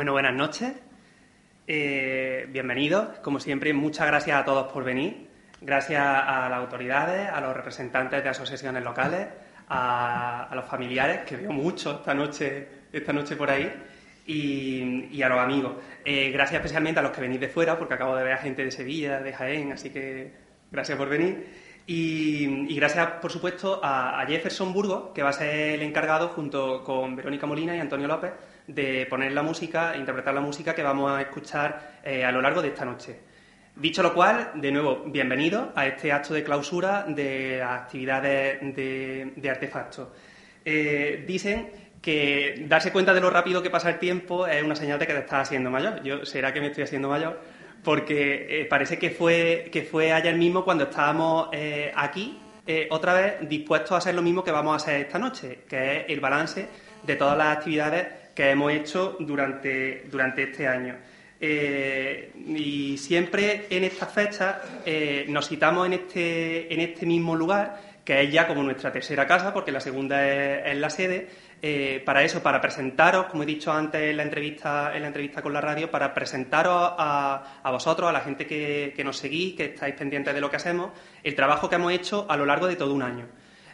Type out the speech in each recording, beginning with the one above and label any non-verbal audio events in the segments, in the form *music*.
Bueno, buenas noches. Eh, bienvenidos. Como siempre, muchas gracias a todos por venir. Gracias a las autoridades, a los representantes de asociaciones locales, a, los familiares, que veo mucho esta noche, esta noche por ahí, y, a los amigos. Eh, gracias especialmente a los que venís de fuera, porque acabo de ver a gente de Sevilla, de Jaén, así que gracias por venir. Y, gracias, por supuesto, a, a Jefferson Burgos, que va a ser el encargado, junto con Verónica Molina y Antonio López, de poner la música, interpretar la música que vamos a escuchar eh, a lo largo de esta noche. Dicho lo cual, de nuevo, bienvenido a este acto de clausura de las actividades de, artefactos. Eh, dicen que darse cuenta de lo rápido que pasa el tiempo es una señal de que te estás haciendo mayor. Yo, ¿será que me estoy haciendo mayor? Porque eh, parece que fue, que fue ayer mismo cuando estábamos aquí, otra vez dispuestos a hacer lo mismo que vamos a hacer esta noche, que es el balance de todas las actividades que hemos hecho durante, durante este año. Eh, y siempre en estas fechas eh, nos citamos en este, en este mismo lugar, que es ya como nuestra tercera casa, porque la segunda es, la sede, eh, para eso, para presentaros, como he dicho antes en la entrevista, en la entrevista con la radio, para presentaros a, a vosotros, a la gente que, que nos seguís, que estáis pendientes de lo que hacemos, el trabajo que hemos hecho a lo largo de todo un año.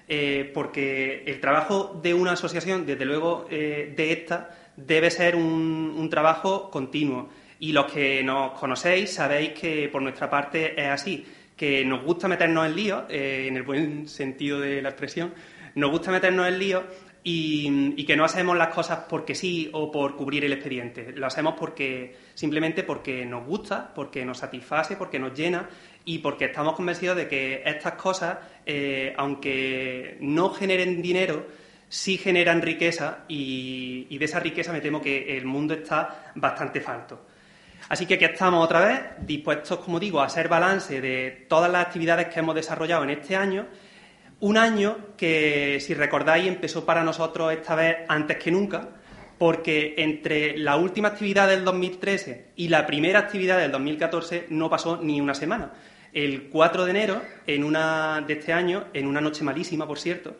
Eh, porque el trabajo de una asociación, desde luego eh, de esta, debe ser un, trabajo continuo. Y los que nos conocéis sabéis que por nuestra parte es así, que nos gusta meternos en lío, eh, en el buen sentido de la expresión, nos gusta meternos en lío y, que no hacemos las cosas porque sí o por cubrir el expediente. Lo hacemos porque simplemente porque nos gusta, porque nos satisface, porque nos llena y porque estamos convencidos de que estas cosas, eh, aunque no generen dinero, sí generan riqueza y, de esa riqueza me temo que el mundo está bastante falto. Así que estamos otra vez, dispuestos, como digo, a hacer balance de todas las actividades que hemos desarrollado en este año. Un año que, si recordáis, empezó para nosotros esta vez antes que nunca, porque entre la última actividad del 2013 y la primera actividad del 2014 no pasó ni una semana. El 4 de enero de este año, en una noche malísima, por cierto,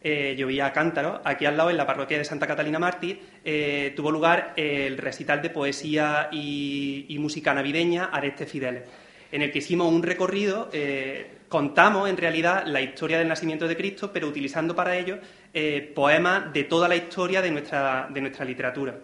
eh, llovía a cántaro, aquí al lado, en la parroquia de Santa Catalina Mártir, eh, tuvo lugar el recital de poesía y, música navideña Areste Fideles, en el que hicimos un recorrido, eh, contamos en realidad la historia del nacimiento de Cristo, pero utilizando para ello eh, poemas de toda la historia de nuestra, de nuestra literatura.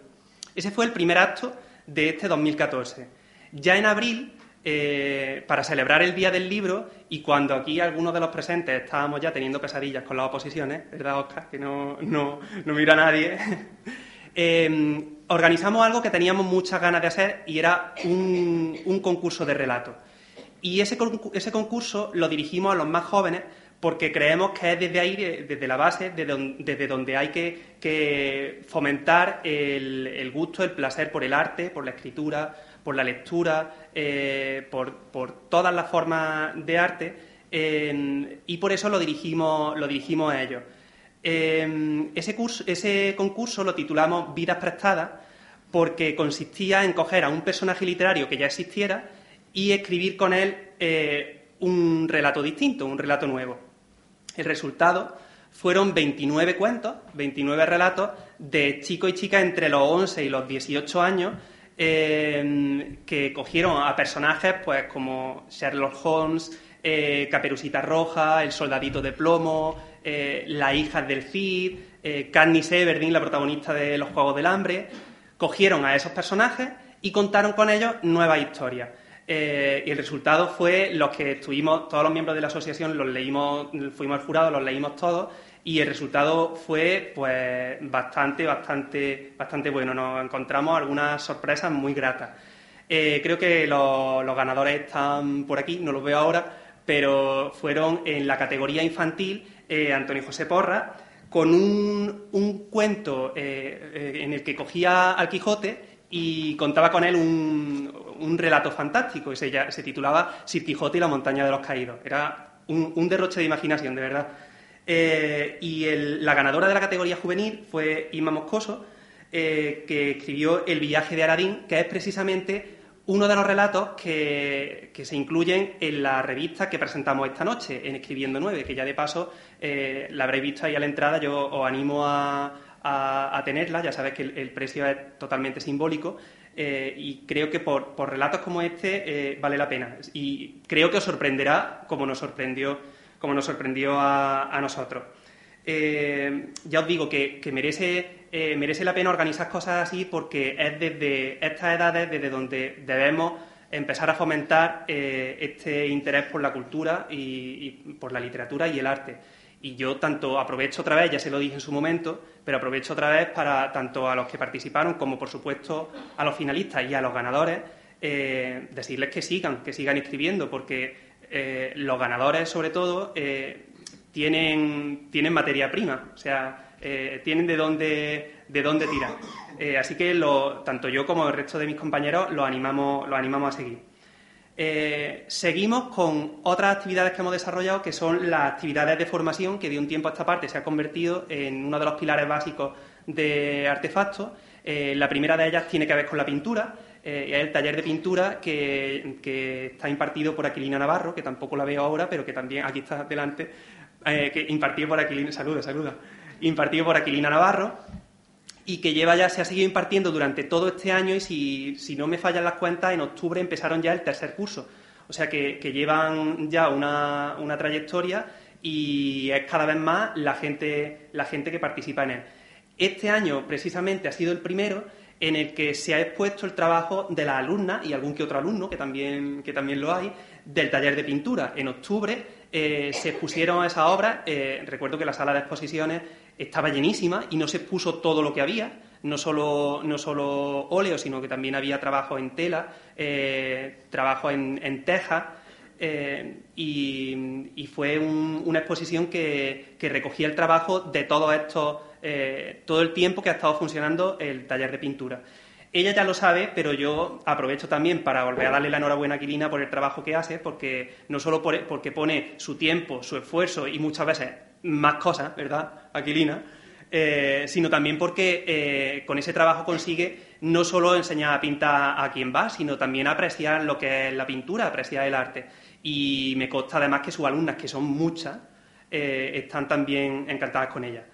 Ese fue el primer acto de este 2014. Ya en abril, eh, para celebrar el Día del Libro, y cuando aquí algunos de los presentes estábamos ya teniendo pesadillas con las oposiciones, ¿verdad, Oscar? Que no, no, no mira a nadie. *laughs* eh, organizamos algo que teníamos muchas ganas de hacer y era un, concurso de relato. Y ese, ese concurso lo dirigimos a los más jóvenes porque creemos que es desde ahí, desde la base, desde donde, hay que, fomentar el, gusto, el placer por el arte, por la escritura, por la lectura, eh, por, todas las formas de arte, y por eso lo dirigimos, lo dirigimos a ellos. ese, ese concurso lo titulamos Vidas Prestadas porque consistía en coger a un personaje literario que ya existiera y escribir con él eh, un relato distinto, un relato nuevo. El resultado fueron 29 cuentos, 29 relatos de chicos y chicas entre los 11 y los 18 años eh, que cogieron a personajes pues como Sherlock Holmes, eh, Caperucita Roja, El Soldadito de Plomo, eh, Las hijas del Cid, eh, Katniss Everdeen, la protagonista de Los Juegos del Hambre. Cogieron a esos personajes y contaron con ellos nuevas historias. Eh, y el resultado fue los que estuvimos, todos los miembros de la asociación los leímos, fuimos al jurado, los leímos todos, y el resultado fue pues bastante, bastante, bastante bueno. Nos encontramos algunas sorpresas muy gratas. Eh, creo que los, ganadores están por aquí, no los veo ahora, pero fueron en la categoría infantil eh, Antonio José Porra, con un, un cuento en el que cogía al Quijote y contaba con él un, relato fantástico y se, se titulaba Sir Quijote y la montaña de los caídos. Era un, derroche de imaginación, de verdad. Eh, y la ganadora de la categoría juvenil fue Inma Moscoso, eh, que escribió El viaje de Aradín, que es precisamente uno de los relatos que, se incluyen en la revista que presentamos esta noche, en Escribiendo 9, que ya de paso eh, la habréis visto ahí a la entrada. Yo os animo a, a, tenerla, ya sabes que el, precio es totalmente simbólico. Y creo que por, relatos como este vale la pena. Y creo que os sorprenderá como nos sorprendió, como nos sorprendió a, nosotros. Eh, ya os digo que, merece, merece la pena organizar cosas así porque es desde estas edades desde donde debemos empezar a fomentar este interés por la cultura y, por la literatura y el arte. Y yo tanto aprovecho otra vez, ya se lo dije en su momento, pero aprovecho otra vez para tanto a los que participaron como, por supuesto, a los finalistas y a los ganadores, eh, decirles que sigan, que sigan escribiendo, porque eh, los ganadores, sobre todo, eh, tienen, tienen materia prima, o sea, tienen de dónde, de dónde tirar. así que tanto yo como el resto de mis compañeros los animamos, los animamos a seguir. Eh, seguimos con otras actividades que hemos desarrollado, que son las actividades de formación, que de un tiempo a esta parte se ha convertido en uno de los pilares básicos de artefactos. Eh, la primera de ellas tiene que ver con la pintura, eh, el taller de pintura que, está impartido por Aquilina Navarro, que tampoco la veo ahora, pero que también aquí está delante, que impartido por Aquilina, saluda, saluda, impartido por Aquilina Navarro, y que lleva ya, se ha seguido impartiendo durante todo este año y si, si no me fallan las cuentas, en octubre empezaron ya el tercer curso. O sea que, llevan ya una, una, trayectoria y es cada vez más la gente, la gente que participa en él. Este año precisamente ha sido el primero en el que se ha expuesto el trabajo de las alumnas y algún que otro alumno, que también, que también lo hay, del taller de pintura. En octubre eh, se expusieron esas obras. Eh, recuerdo que la sala de exposiciones estaba llenísima y no se expuso todo lo que había, no solo, no solo óleo, sino que también había trabajo en tela, eh, trabajo en, en teja. Eh, y, fue una exposición que, recogía el trabajo de todo esto, eh, todo el tiempo que ha estado funcionando el taller de pintura. Ella ya lo sabe, pero yo aprovecho también para volver a darle la enhorabuena a Aquilina por el trabajo que hace, porque no solo porque pone su tiempo, su esfuerzo y muchas veces más cosas, ¿verdad, Aquilina? Eh, sino también porque eh, con ese trabajo consigue no solo enseñar a pintar a quien va, sino también apreciar lo que es la pintura, apreciar el arte. Y me consta además que sus alumnas, que son muchas, eh, están también encantadas con ella.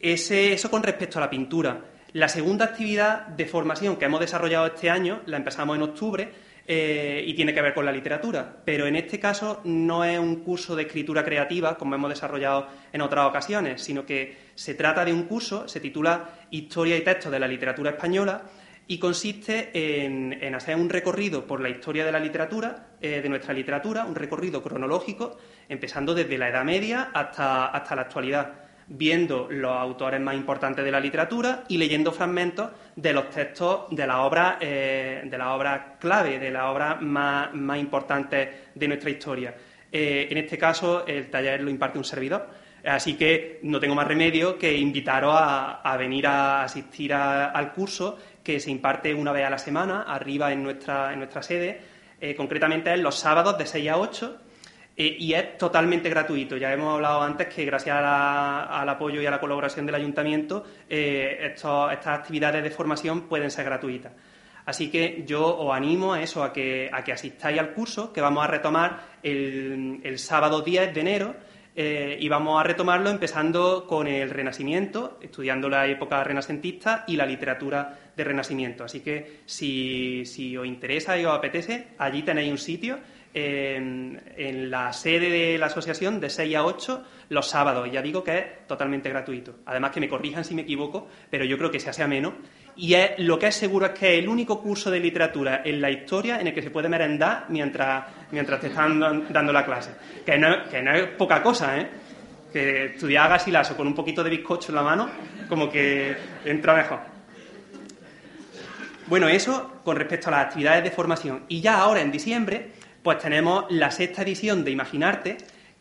eso con respecto a la pintura. La segunda actividad de formación que hemos desarrollado este año, la empezamos en octubre, eh, y tiene que ver con la literatura. Pero en este caso no es un curso de escritura creativa, como hemos desarrollado en otras ocasiones, sino que se trata de un curso, se titula Historia y textos de la literatura española, y consiste en, hacer un recorrido por la historia de la literatura, eh, de nuestra literatura, un recorrido cronológico, empezando desde la Edad Media hasta, hasta la actualidad viendo los autores más importantes de la literatura y leyendo fragmentos de los textos de las obras eh, de la obra clave, de las obras más, importantes de nuestra historia. Eh, en este caso, el taller lo imparte un servidor, así que no tengo más remedio que invitaros a, venir a asistir al curso que se imparte una vez a la semana, arriba en nuestra, en nuestra sede, eh, concretamente en los sábados de 6 a 8 eh, y es totalmente gratuito. Ya hemos hablado antes que gracias al apoyo y a la colaboración del ayuntamiento, eh, estas actividades de formación pueden ser gratuitas. Así que yo os animo a eso, a que, a que asistáis al curso que vamos a retomar el, sábado 10 de enero eh, y vamos a retomarlo empezando con el Renacimiento, estudiando la época renacentista y la literatura de Renacimiento. Así que si os interesa y os apetece, allí tenéis un sitio en, la sede de la asociación de 6 a 8 los sábados. Ya digo que es totalmente gratuito. Además que me corrijan si me equivoco, pero yo creo que se hace menos. Y es, lo que es seguro es que es el único curso de literatura en la historia en el que se puede merendar mientras, mientras te están dando la clase. Que no, que no es poca cosa, ¿eh? Que estudiar gasilaso con un poquito de bizcocho en la mano, como que entra mejor. Bueno, eso con respecto a las actividades de formación. Y ya ahora, en diciembre, pues tenemos la sexta edición de Imaginarte,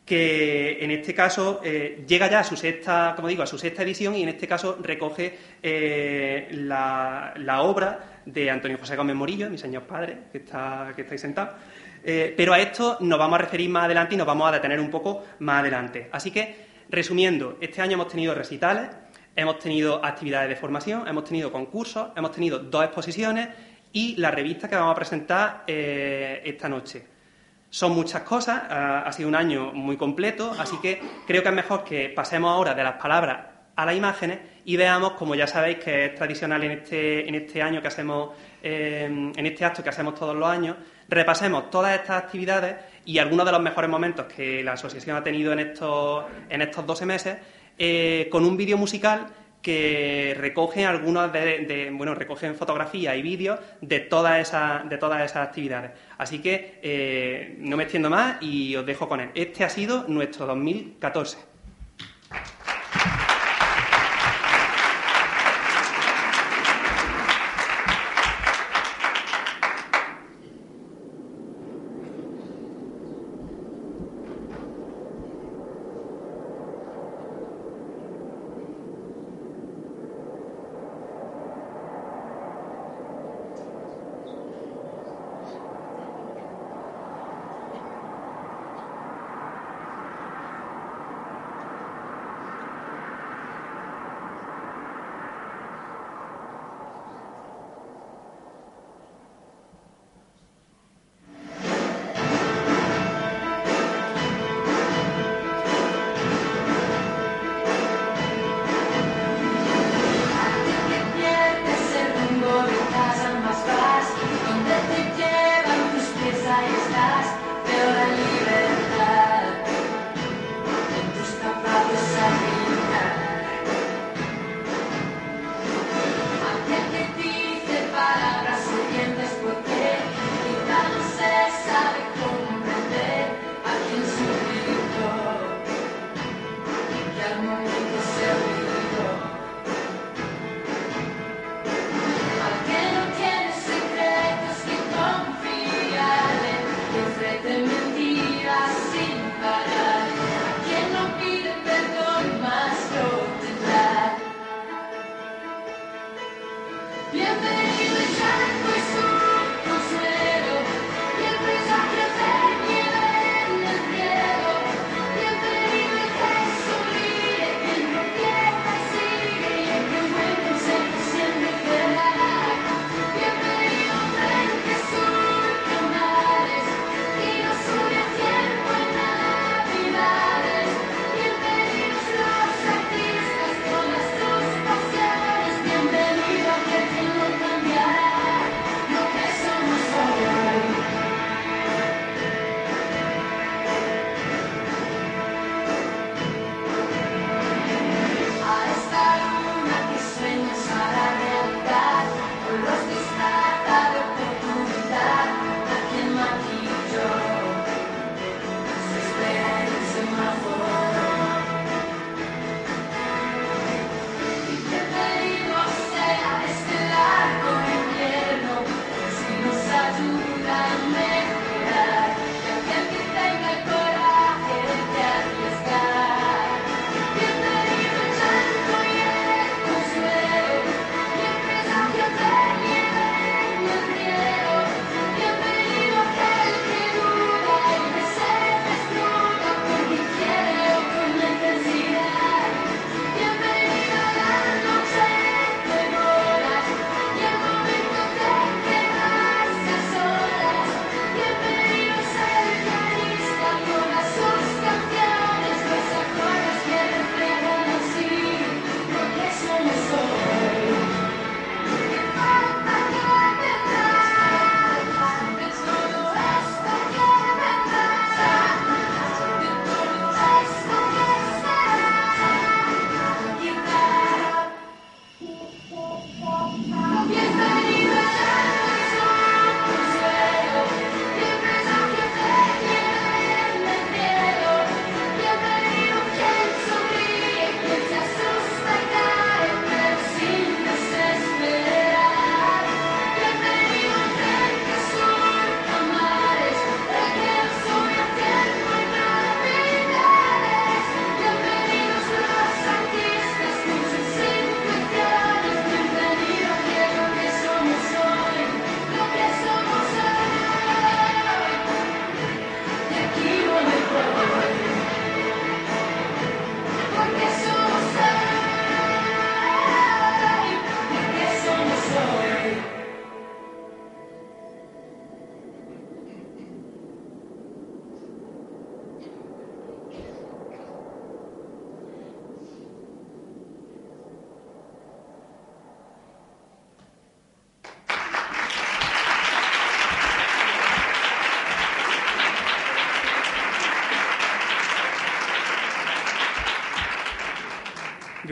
que en este caso eh, llega ya a su sexta, como digo, a su sexta edición y en este caso recoge eh, la, obra de Antonio José Gómez Morillo, mi señor padre, que está, que ahí sentado. Eh, pero a esto nos vamos a referir más adelante y nos vamos a detener un poco más adelante. Así que, resumiendo, este año hemos tenido recitales, hemos tenido actividades de formación, hemos tenido concursos, hemos tenido dos exposiciones y la revista que vamos a presentar esta noche. Son muchas cosas, ha sido un año muy completo, así que creo que es mejor que pasemos ahora de las palabras a las imágenes y veamos, como ya sabéis que es tradicional en este, en este año que hacemos, eh, en este acto que hacemos todos los años, repasemos todas estas actividades y algunos de los mejores momentos que la asociación ha tenido en estos, en estos 12 meses eh, con un vídeo musical que recogen algunas de, bueno, recogen fotografías y vídeos de todas esas, de todas esas actividades. Así que eh, no me extiendo más y os dejo con él. Este ha sido nuestro 2014.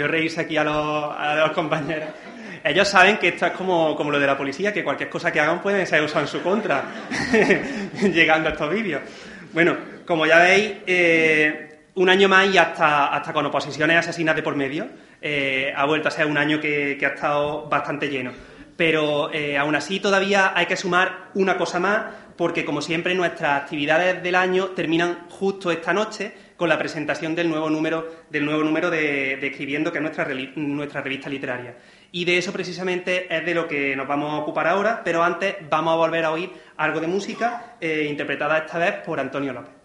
Yo reírse aquí a los, compañeros. Ellos saben que esto es como, como, lo de la policía, que cualquier cosa que hagan puede ser usada en su contra, *laughs* llegando a estos vídeos. Bueno, como ya veis, eh, un año más y hasta, hasta con oposiciones asesinas de por medio, eh, ha vuelto a ser un año que, ha estado bastante lleno. Pero eh, aún así todavía hay que sumar una cosa más, porque como siempre nuestras actividades del año terminan justo esta noche, con la presentación del nuevo número, del nuevo número de, Escribiendo, que es nuestra, nuestra revista literaria. Y de eso precisamente es de lo que nos vamos a ocupar ahora, pero antes vamos a volver a oír algo de música eh, interpretada esta vez por Antonio López.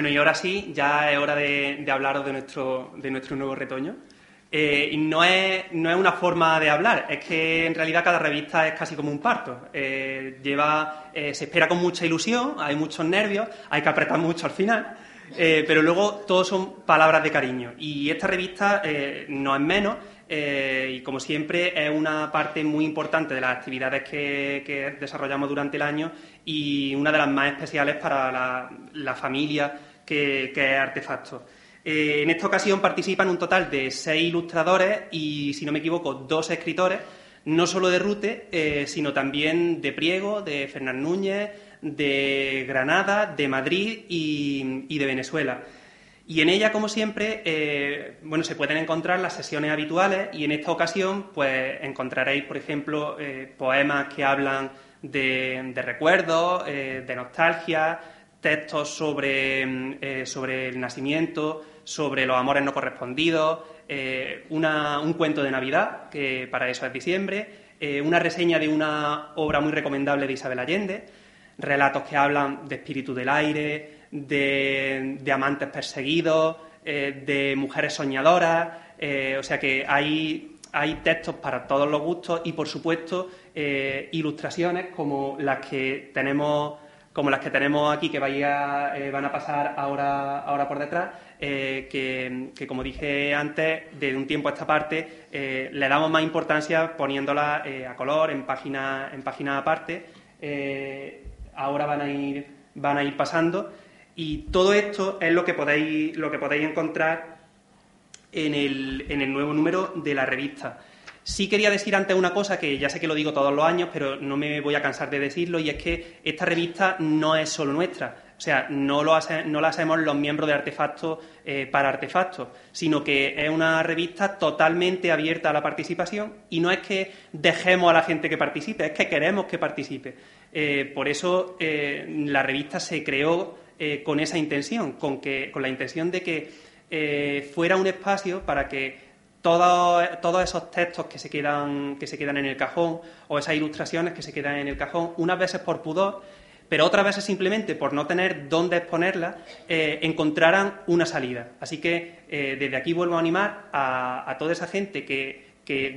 Bueno, y ahora sí, ya es hora de, hablaros de nuestro, de nuestro nuevo retoño. Eh, y no es, no es una forma de hablar, es que en realidad cada revista es casi como un parto. Eh, lleva, eh, se espera con mucha ilusión, hay muchos nervios, hay que apretar mucho al final, pero luego todos son palabras de cariño. Y esta revista no es menos, y como siempre es una parte muy importante de las actividades que, desarrollamos durante el año y una de las más especiales para la, familia que, que es Artefacto. Eh, en esta ocasión participan un total de seis ilustradores y, si no me equivoco, dos escritores, no solo de Rute, eh, sino también de Priego, de Fernán Núñez, de Granada, de Madrid y, de Venezuela. Y en ella, como siempre, eh, bueno, se pueden encontrar las sesiones habituales y en esta ocasión, pues encontraréis, por ejemplo, poemas que hablan de recuerdos, de nostalgia, textos sobre, sobre el nacimiento, sobre los amores no correspondidos, eh, un cuento de Navidad, que para eso es diciembre, eh, una reseña de una obra muy recomendable de Isabel Allende, relatos que hablan de espíritu del aire, de, amantes perseguidos, eh, de mujeres soñadoras, o sea que hay, hay textos para todos los gustos y, por supuesto, ilustraciones como las que tenemos como las que tenemos aquí que vaya, van a pasar ahora, ahora por detrás, eh, que, como dije antes, de un tiempo a esta parte, eh, le damos más importancia poniéndola eh, a color, en página, en página aparte. ahora van a ir, van a ir pasando. Y todo esto es lo que podéis, lo que podéis encontrar en el, en el nuevo número de la revista. Sí quería decir antes una cosa que ya sé que lo digo todos los años, pero no me voy a cansar de decirlo, y es que esta revista no es solo nuestra. O sea, no, lo no la hacemos los miembros de Artefactos eh, para Artefactos, sino que es una revista totalmente abierta a la participación y no es que dejemos a la gente que participe, es que queremos que participe. Eh, por eso eh, la revista se creó con esa intención, con, que, con la intención de que fuera un espacio para que todos, todos esos textos que se, quedan, que se quedan en el cajón o esas ilustraciones que se quedan en el cajón, unas veces por pudor, pero otras veces simplemente por no tener dónde exponerla, eh, encontraran una salida. Así que eh, desde aquí vuelvo a animar a, toda esa gente que,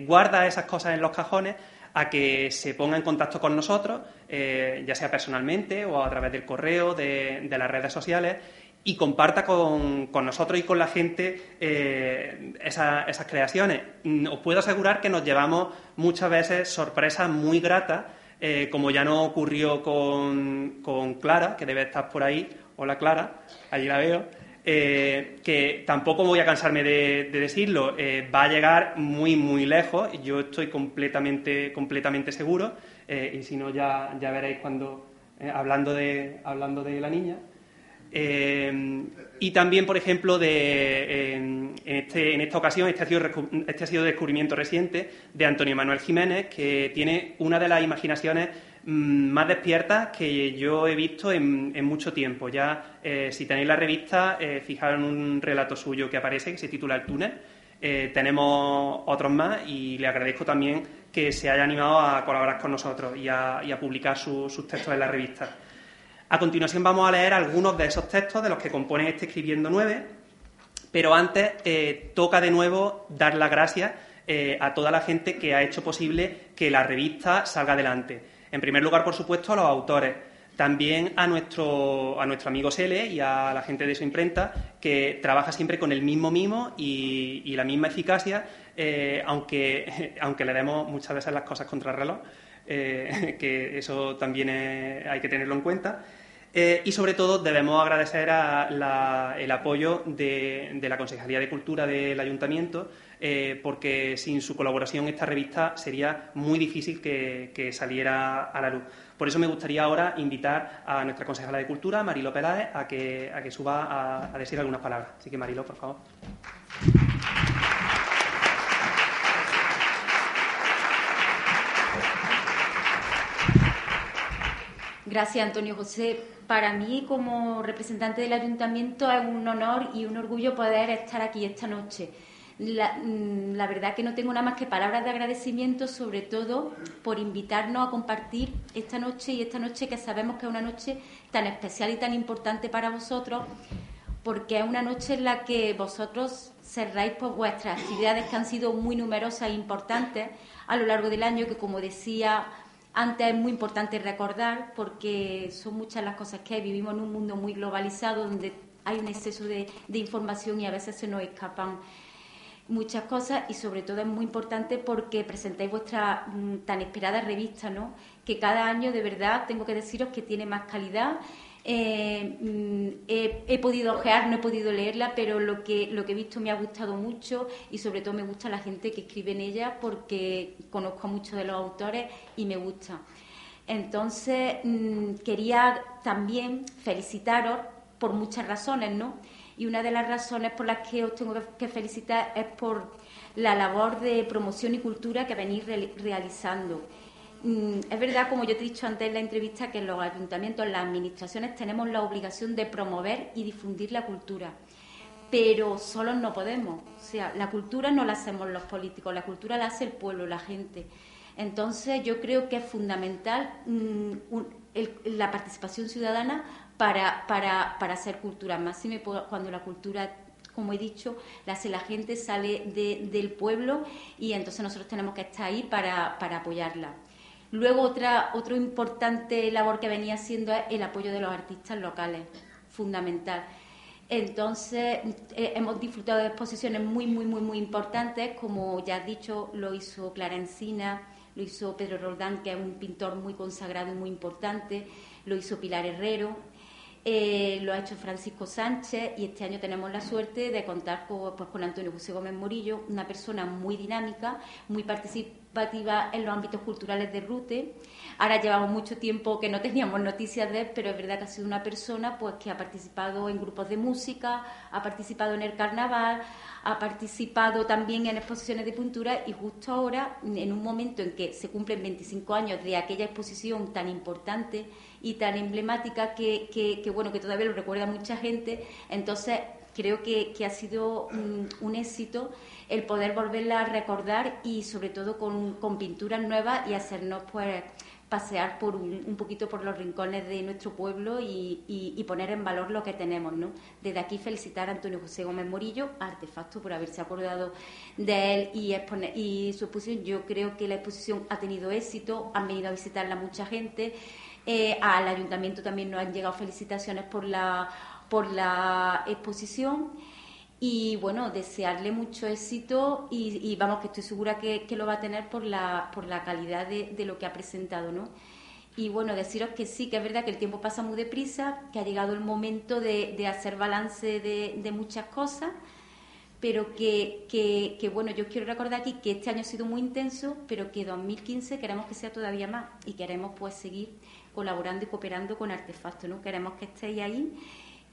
guarda esas cosas en los cajones a que se ponga en contacto con nosotros, eh, ya sea personalmente o a través del correo, de, las redes sociales, y comparta con, nosotros y con la gente esas creaciones. Os puedo asegurar que nos llevamos muchas veces sorpresas muy gratas eh, como ya no ocurrió con, Clara, que debe estar por ahí, hola Clara, allí la veo, eh, que tampoco voy a cansarme de, decirlo, eh, va a llegar muy, muy lejos, yo estoy completamente, completamente seguro, y si no ya, ya veréis cuando, hablando, de, hablando de la niña. Y también, por ejemplo, de, en, este, en, esta ocasión, este ha, sido, este ha sido descubrimiento reciente de Antonio Manuel Jiménez, que tiene una de las imaginaciones mm, más despiertas que yo he visto en, mucho tiempo. Ya, eh, si tenéis la revista, eh, fijaros en un relato suyo que aparece, que se titula El túnel. Eh, tenemos otros más y le agradezco también que se haya animado a colaborar con nosotros y a, publicar sus textos en la revista. A continuación vamos a leer algunos de esos textos de los que componen este Escribiendo 9, pero antes eh, toca de nuevo dar las gracias eh, a toda la gente que ha hecho posible que la revista salga adelante. En primer lugar, por supuesto, a los autores. También a nuestro, a amigo Sele y a la gente de su imprenta, que trabaja siempre con el mismo mimo y, la misma eficacia, eh, aunque, *laughs* aunque le demos muchas veces las cosas contra el reloj, *laughs* que eso también hay que tenerlo en cuenta. Eh, y sobre todo debemos agradecer el apoyo de, la Consejería de Cultura del Ayuntamiento, eh, porque sin su colaboración esta revista sería muy difícil que, saliera a la luz. Por eso me gustaría ahora invitar a nuestra consejera de Cultura, Marilo Peláez, a que, a que suba a, a decir algunas palabras. Así que Marilo, por favor. Gracias, Antonio José. Para mí, como representante del ayuntamiento, es un honor y un orgullo poder estar aquí esta noche. La, mm, verdad que no tengo nada más que palabras de agradecimiento, sobre todo por invitarnos a compartir esta noche y esta noche que sabemos que es una noche tan especial y tan importante para vosotros, porque es una noche en la que vosotros cerráis por vuestras actividades que han sido muy numerosas e importantes a lo largo del año, que como decía antes es muy importante recordar, porque son muchas las cosas que hay. Vivimos en un mundo muy globalizado donde hay un exceso de, información y a veces se nos escapan muchas cosas y sobre todo es muy importante porque presentáis vuestra mm, tan esperada revista, ¿no? Que cada año de verdad tengo que deciros que tiene más calidad. Eh, mm, he, podido ojear, no he podido leerla, pero lo que, lo que he visto me ha gustado mucho y sobre todo me gusta la gente que escribe en ella porque conozco a muchos de los autores y me gusta. Entonces, mm, quería también felicitaros por muchas razones, ¿no? y una de las razones por las que os tengo que felicitar es por la labor de promoción y cultura que venís realizando. Mm, es verdad, como yo te he dicho antes en la entrevista, que los ayuntamientos, en las administraciones, tenemos la obligación de promover y difundir la cultura. Pero solos no podemos. O sea, la cultura no la hacemos los políticos, la cultura la hace el pueblo, la gente. Entonces, yo creo que es fundamental mm, la participación ciudadana para, para, para hacer cultura. Más cuando la cultura como he dicho, la hace la gente, sale del pueblo y entonces nosotros tenemos que estar ahí para, para apoyarla. Luego otra otro importante labor que venía haciendo es el apoyo de los artistas locales, fundamental. Entonces eh, hemos disfrutado de exposiciones muy, muy, muy, muy importantes, como ya has dicho, lo hizo Clara Encina, lo hizo Pedro Roldán, que es un pintor muy consagrado y muy importante, lo hizo Pilar Herrero, eh, lo ha hecho Francisco Sánchez y este año tenemos la suerte de contar con, pues, con Antonio José Gómez Morillo, una persona muy dinámica, muy participativa en los ámbitos culturales de Rute. Ahora llevamos mucho tiempo que no teníamos noticias de él, pero es verdad que ha sido una persona pues, que ha participado en grupos de música, ha participado en el carnaval, ha participado también en exposiciones de pintura y justo ahora, en un momento en que se cumplen 25 años de aquella exposición tan importante, y tan emblemática que, que, bueno, que todavía lo recuerda mucha gente. Entonces, creo que, ha sido un, éxito el poder volverla a recordar y sobre todo con, con pinturas nuevas y hacernos pues pasear por un, poquito por los rincones de nuestro pueblo y, y, poner en valor lo que tenemos. ¿no? Desde aquí felicitar a Antonio José Gómez Morillo, Artefacto, por haberse acordado de él y, exponer, y su exposición. Yo creo que la exposición ha tenido éxito, han venido a visitarla mucha gente. Eh, al ayuntamiento también nos han llegado felicitaciones por la, por la exposición y bueno, desearle mucho éxito y, vamos, que estoy segura que, lo va a tener por la, por la calidad de, lo que ha presentado, ¿no? Y bueno, deciros que sí, que es verdad que el tiempo pasa muy deprisa, que ha llegado el momento de, hacer balance de, muchas cosas, pero que, que, bueno, yo quiero recordar aquí que este año ha sido muy intenso, pero que 2015 queremos que sea todavía más y queremos pues seguir colaborando y cooperando con Artefacto. ¿no? Queremos que estéis ahí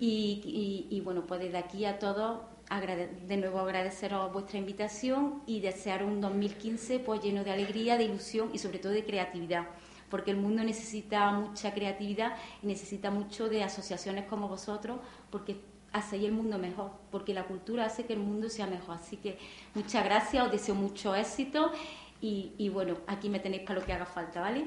y, bueno, pues desde aquí a todos de nuevo agradeceros vuestra invitación y desear un 2015 pues lleno de alegría, de ilusión y sobre todo de creatividad porque el mundo necesita mucha creatividad y necesita mucho de asociaciones como vosotros, porque hacéis el mundo mejor, porque la cultura hace que el mundo sea mejor. Así que muchas gracias, os deseo mucho éxito y, y bueno, aquí me tenéis para lo que haga falta, ¿vale?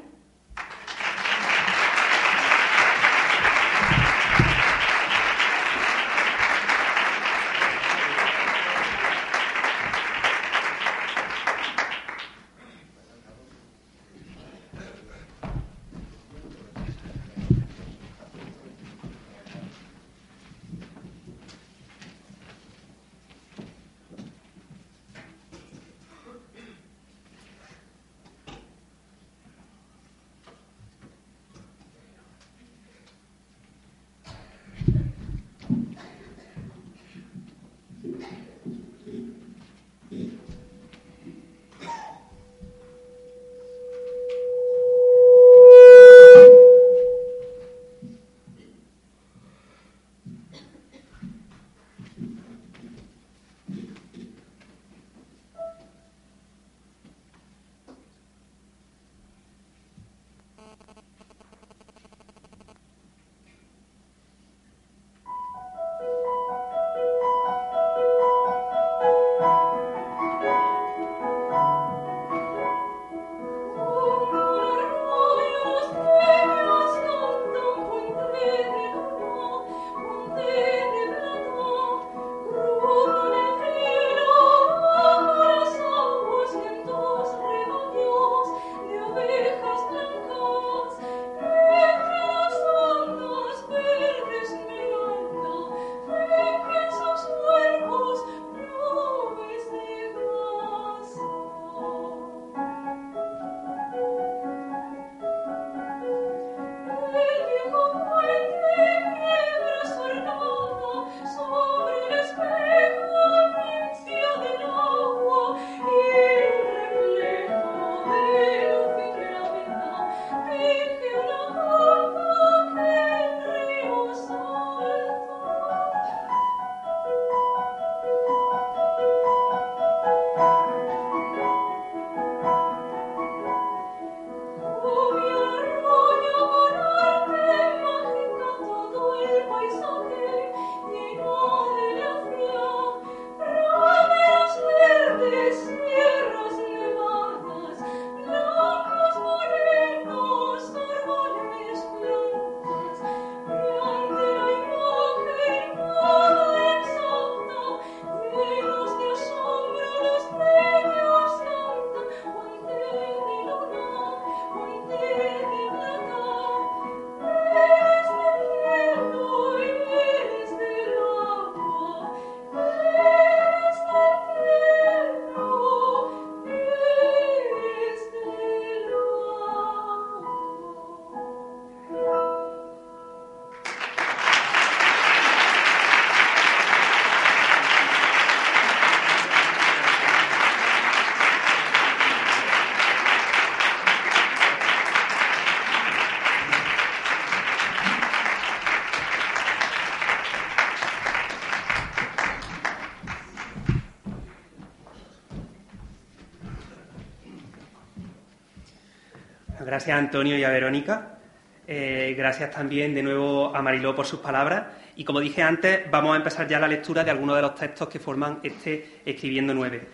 Gracias a Antonio y a Verónica. Eh, gracias también de nuevo a Mariló por sus palabras. Y como dije antes, vamos a empezar ya la lectura de algunos de los textos que forman este Escribiendo Nueve.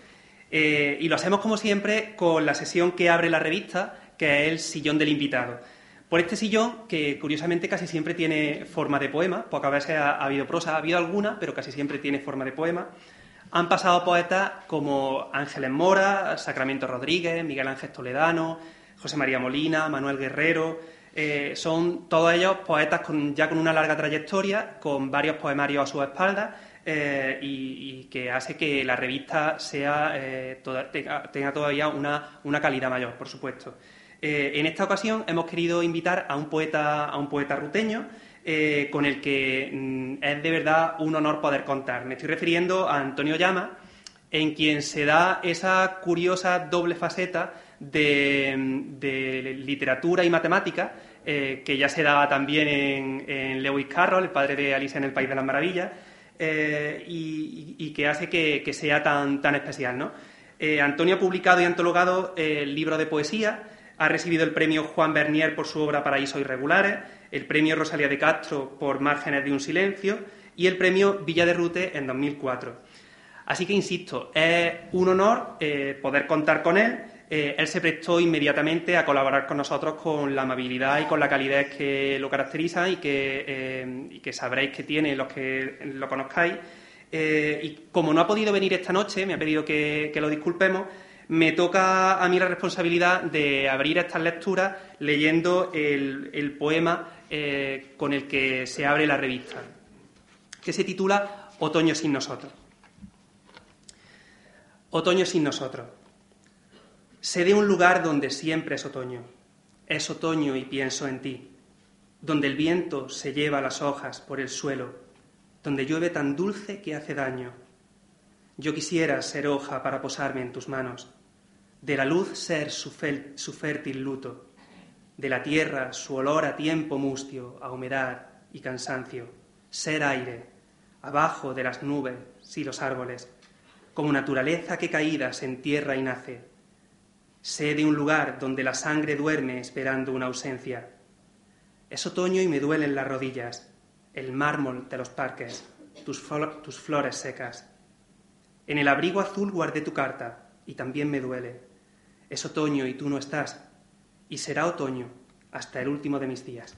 Eh, y lo hacemos como siempre con la sesión que abre la revista, que es el sillón del invitado. Por este sillón, que curiosamente casi siempre tiene forma de poema, pocas veces ha, habido prosa, ha habido alguna, pero casi siempre tiene forma de poema, han pasado poetas como Ángeles Mora, Sacramento Rodríguez, Miguel Ángel Toledano, José María Molina, Manuel Guerrero, eh, son todos ellos poetas ya con una larga trayectoria, con varios poemarios a su espalda eh, y, que hace que la revista sea, eh, tenga, todavía una calidad mayor, por supuesto. En esta ocasión hemos querido invitar a un poeta, a un poeta ruteño con el que mm, es de verdad un honor poder contar. Me estoy refiriendo a Antonio Llama, en quien se da esa curiosa doble faceta de, literatura y matemática, eh, que ya se daba también en, Lewis Carroll, el padre de Alicia en el País de las Maravillas, y, que hace que, sea tan, tan especial. ¿no? Antonio ha publicado y antologado el libro de poesía, ha recibido el premio Juan Bernier por su obra Paraísos Irregulares, el premio Rosalía de Castro por Márgenes de un Silencio y el premio Villa de Rute en 2004. Así que, insisto, es un honor eh, poder contar con él. Eh, él se prestó inmediatamente a colaborar con nosotros con la amabilidad y con la calidez que lo caracteriza y que, eh, sabréis que tiene los que lo conozcáis. y como no ha podido venir esta noche, me ha pedido que lo disculpemos, me toca a mí la responsabilidad de abrir estas lecturas leyendo el, poema eh, con el que se abre la revista, que se titula Otoño sin nosotros. Otoño sin nosotros. Sé de un lugar donde siempre es otoño. Es otoño y pienso en ti, donde el viento se lleva las hojas por el suelo, donde llueve tan dulce que hace daño. Yo quisiera ser hoja para posarme en tus manos, de la luz ser su, fértil luto, de la tierra su olor a tiempo mustio, a humedad y cansancio, ser aire, abajo de las nubes y los árboles, como naturaleza que caída se entierra y nace. Sé de un lugar donde la sangre duerme esperando una ausencia. Es otoño y me duelen las rodillas, el mármol de los parques, tus, tus flores secas. En el abrigo azul guardé tu carta y también me duele. Es otoño y tú no estás, y será otoño hasta el último de mis días.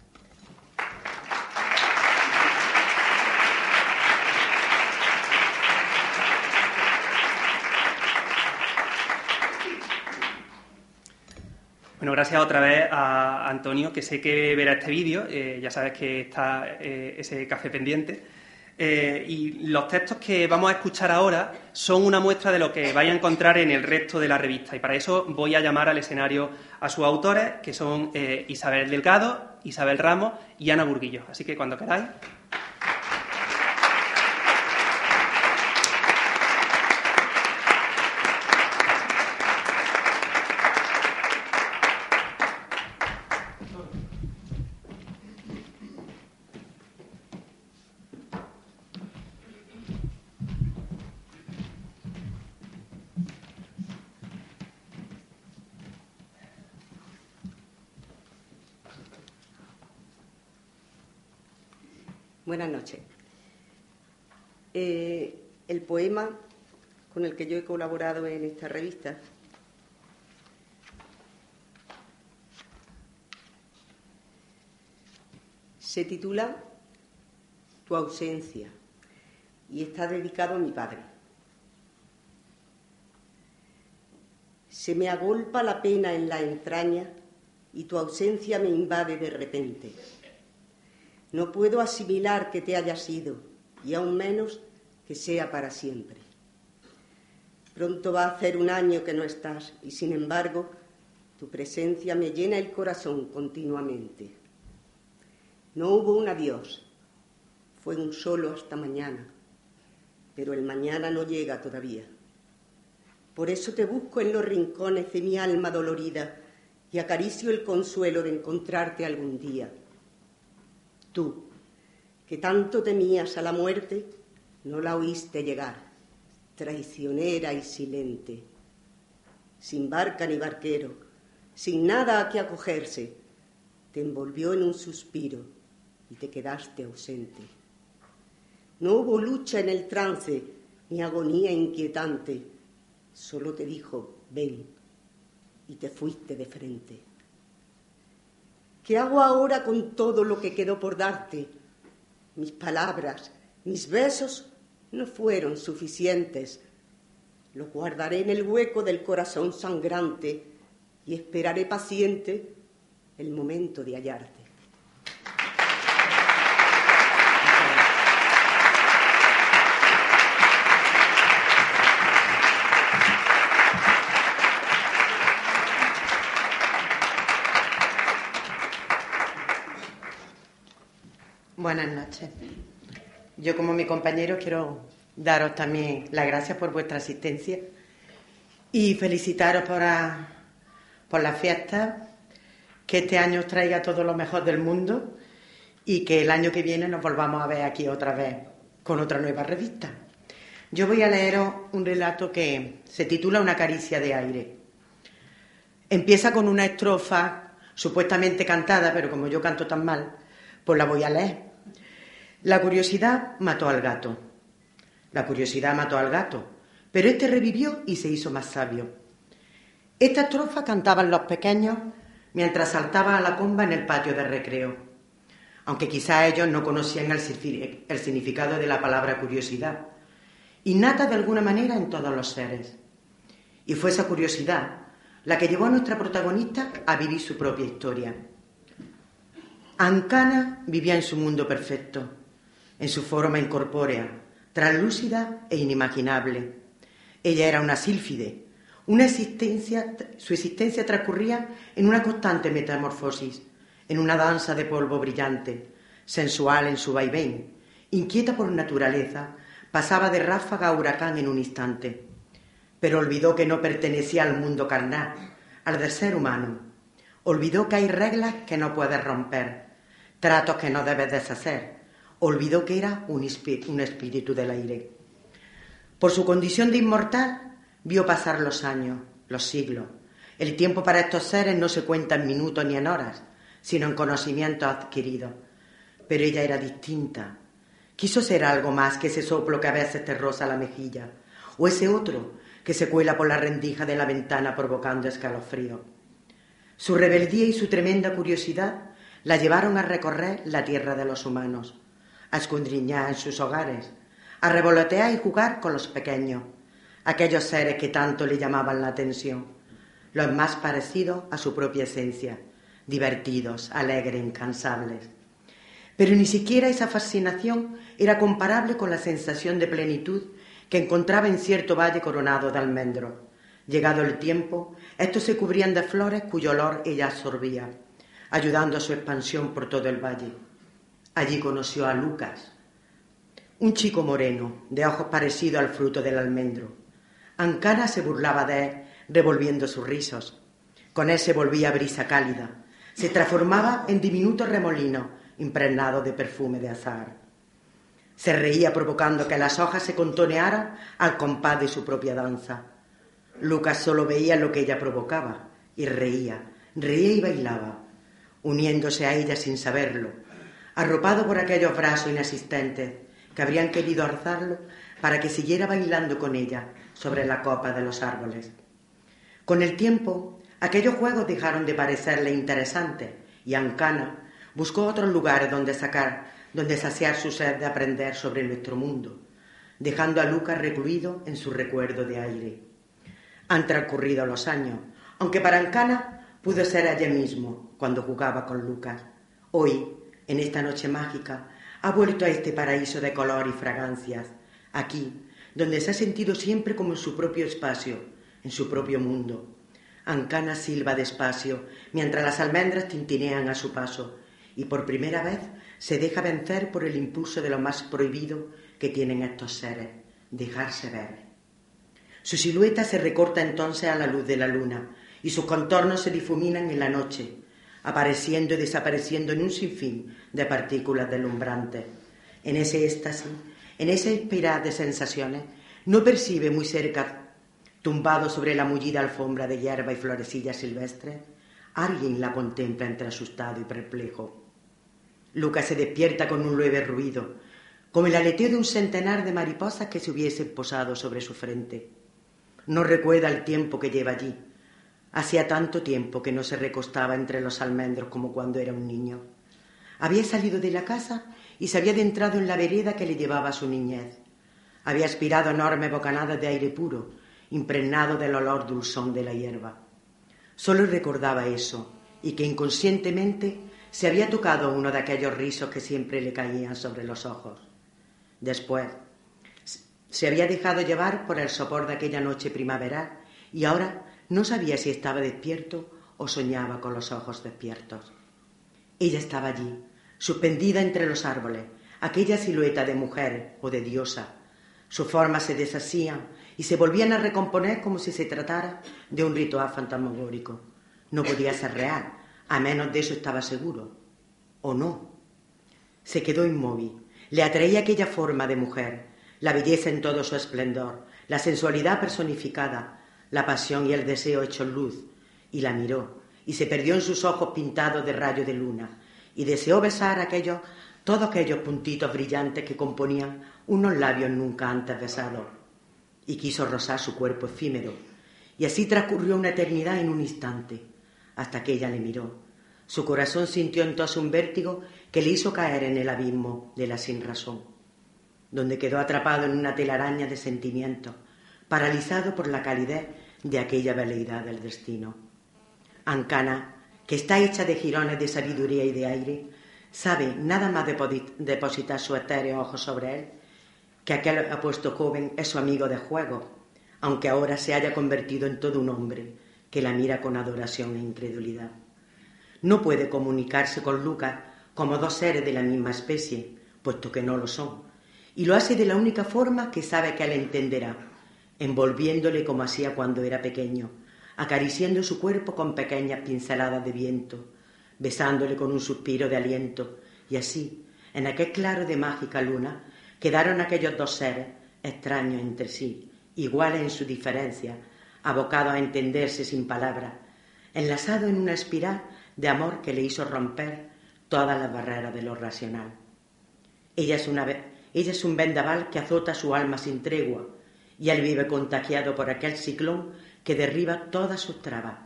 Bueno, gracias otra vez a Antonio, que sé que verá este vídeo, eh, ya sabes que está eh, ese café pendiente. Eh, y los textos que vamos a escuchar ahora son una muestra de lo que vais a encontrar en el resto de la revista. Y para eso voy a llamar al escenario a sus autores, que son Isabel Delgado, Isabel Ramos y Ana Burguillo. Así que cuando queráis. Buenas noches. Eh, el poema con el que yo he colaborado en esta revista se titula Tu ausencia y está dedicado a mi padre. Se me agolpa la pena en la entraña y tu ausencia me invade de repente no puedo asimilar que te haya sido, y aún menos que sea para siempre. Pronto va a hacer un año que no estás, y sin embargo, tu presencia me llena el corazón continuamente. No hubo un adiós, fue un solo hasta mañana, pero el mañana no llega todavía. Por eso te busco en los rincones de mi alma dolorida y acaricio el consuelo de encontrarte algún día Tú, que tanto temías a la muerte, no la oíste llegar, traicionera y silente. Sin barca ni barquero, sin nada a que acogerse, te envolvió en un suspiro y te quedaste ausente. No hubo lucha en el trance ni agonía inquietante, solo te dijo, ven, y te fuiste de frente. ¿Qué hago ahora con todo lo que quedó por darte? Mis palabras, mis besos no fueron suficientes. Lo guardaré en el hueco del corazón sangrante y esperaré paciente el momento de hallarte. Buenas noches. Yo como mi compañero quiero daros también las gracias por vuestra asistencia y felicitaros por, la fiesta, que este año os traiga todo lo mejor del mundo y que el año que viene nos volvamos a ver aquí otra vez con otra nueva revista. Yo voy a leeros un relato que se titula Una caricia de aire. Empieza con una estrofa supuestamente cantada, pero como yo canto tan mal, pues la voy a leer. La curiosidad mató al gato. La curiosidad mató al gato, pero este revivió y se hizo más sabio. Esta estrofa cantaban los pequeños mientras saltaban a la comba en el patio de recreo, aunque quizá ellos no conocían el, significado de la palabra curiosidad, innata de alguna manera en todos los seres. Y fue esa curiosidad la que llevó a nuestra protagonista a vivir su propia historia. Ancana vivía en su mundo perfecto en su forma incorpórea, translúcida e inimaginable. Ella era una sílfide, su existencia transcurría en una constante metamorfosis, en una danza de polvo brillante, sensual en su vaivén, inquieta por naturaleza, pasaba de ráfaga a huracán en un instante. Pero olvidó que no pertenecía al mundo carnal, al del ser humano. Olvidó que hay reglas que no puedes romper, tratos que no debes deshacer, olvidó que era un, espíritu del aire. Por su condición de inmortal, vio pasar los años, los siglos. El tiempo para estos seres no se cuenta en minutos ni en horas, sino en conocimientos adquiridos. Pero ella era distinta. Quiso ser algo más que ese soplo que a veces te roza la mejilla, o ese otro que se cuela por la rendija de la ventana provocando escalofrío. Su rebeldía y su tremenda curiosidad la llevaron a recorrer la tierra de los humanos a escondriñar en sus hogares, a revolotear y jugar con los pequeños, aquellos seres que tanto le llamaban la atención, los más parecidos a su propia esencia, divertidos, alegres, incansables. Pero ni siquiera esa fascinación era comparable con la sensación de plenitud que encontraba en cierto valle coronado de almendros. Llegado el tiempo, estos se cubrían de flores cuyo olor ella absorbía, ayudando a su expansión por todo el valle. Allí conoció a Lucas, un chico moreno, de ojos parecidos al fruto del almendro. Ancana se burlaba de él, revolviendo sus rizos. Con él se volvía brisa cálida. Se transformaba en diminuto remolino impregnado de perfume de azar. Se reía provocando que las hojas se contonearan al compás de su propia danza. Lucas solo veía lo que ella provocaba y reía, reía y bailaba, uniéndose a ella sin saberlo, arropado por aquellos brazos inasistentes que habrían querido alzarlo para que siguiera bailando con ella sobre la copa de los árboles. Con el tiempo, aquellos juegos dejaron de parecerle interesantes y Ancana buscó otros lugares donde sacar, donde saciar su sed de aprender sobre nuestro mundo, dejando a Lucas recluido en su recuerdo de aire. Han transcurrido los años, aunque para Ancana pudo ser ayer mismo cuando jugaba con Lucas. Hoy, en esta noche mágica, ha vuelto a este paraíso de color y fragancias, aquí, donde se ha sentido siempre como en su propio espacio, en su propio mundo. Ancana silba despacio, mientras las almendras tintinean a su paso, y por primera vez se deja vencer por el impulso de lo más prohibido que tienen estos seres, dejarse ver. Su silueta se recorta entonces a la luz de la luna, y sus contornos se difuminan en la noche, apareciendo y desapareciendo en un sinfín de partículas deslumbrantes. En ese éxtasis, en esa espiral de sensaciones, no percibe muy cerca, tumbado sobre la mullida alfombra de hierba y florecillas silvestres, Alguien la contempla entre asustado y perplejo. Lucas se despierta con un leve ruido, como el aleteo de un centenar de mariposas que se hubiesen posado sobre su frente. No recuerda el tiempo que lleva allí. Hacía tanto tiempo que no se recostaba entre los almendros como cuando era un niño. Había salido de la casa y se había adentrado en la vereda que le llevaba a su niñez. Había aspirado enormes bocanadas de aire puro, impregnado del olor dulzón de la hierba. Solo recordaba eso y que inconscientemente se había tocado uno de aquellos rizos que siempre le caían sobre los ojos. Después se había dejado llevar por el sopor de aquella noche primaveral y ahora no sabía si estaba despierto o soñaba con los ojos despiertos. Ella estaba allí, suspendida entre los árboles, aquella silueta de mujer o de diosa. Sus formas se deshacían y se volvían a recomponer como si se tratara de un ritual fantasmagórico. No podía ser real, a menos de eso estaba seguro. ¿O no? Se quedó inmóvil. Le atraía aquella forma de mujer, la belleza en todo su esplendor, la sensualidad personificada, la pasión y el deseo hechos luz, y la miró, y se perdió en sus ojos pintados de rayo de luna, y deseó besar aquellos, todos aquellos puntitos brillantes que componían unos labios nunca antes besados, y quiso rozar su cuerpo efímero, y así transcurrió una eternidad en un instante, hasta que ella le miró. Su corazón sintió entonces un vértigo que le hizo caer en el abismo de la sin razón, donde quedó atrapado en una telaraña de sentimientos, paralizado por la calidez de aquella veleidad del destino. Ancana que está hecha de jirones de sabiduría y de aire, sabe nada más de depositar su etéreo ojo sobre él, que aquel apuesto joven es su amigo de juego, aunque ahora se haya convertido en todo un hombre que la mira con adoración e incredulidad. No puede comunicarse con Lucas como dos seres de la misma especie, puesto que no lo son, y lo hace de la única forma que sabe que él entenderá, envolviéndole como hacía cuando era pequeño, acariciando su cuerpo con pequeñas pinceladas de viento, besándole con un suspiro de aliento, y así, en aquel claro de mágica luna, quedaron aquellos dos seres, extraños entre sí, iguales en su diferencia, abocados a entenderse sin palabras, enlazados en una espiral de amor que le hizo romper todas las barreras de lo racional. Ella es, una, ella es un vendaval que azota su alma sin tregua, y él vive contagiado por aquel ciclón que derriba todas sus trabas,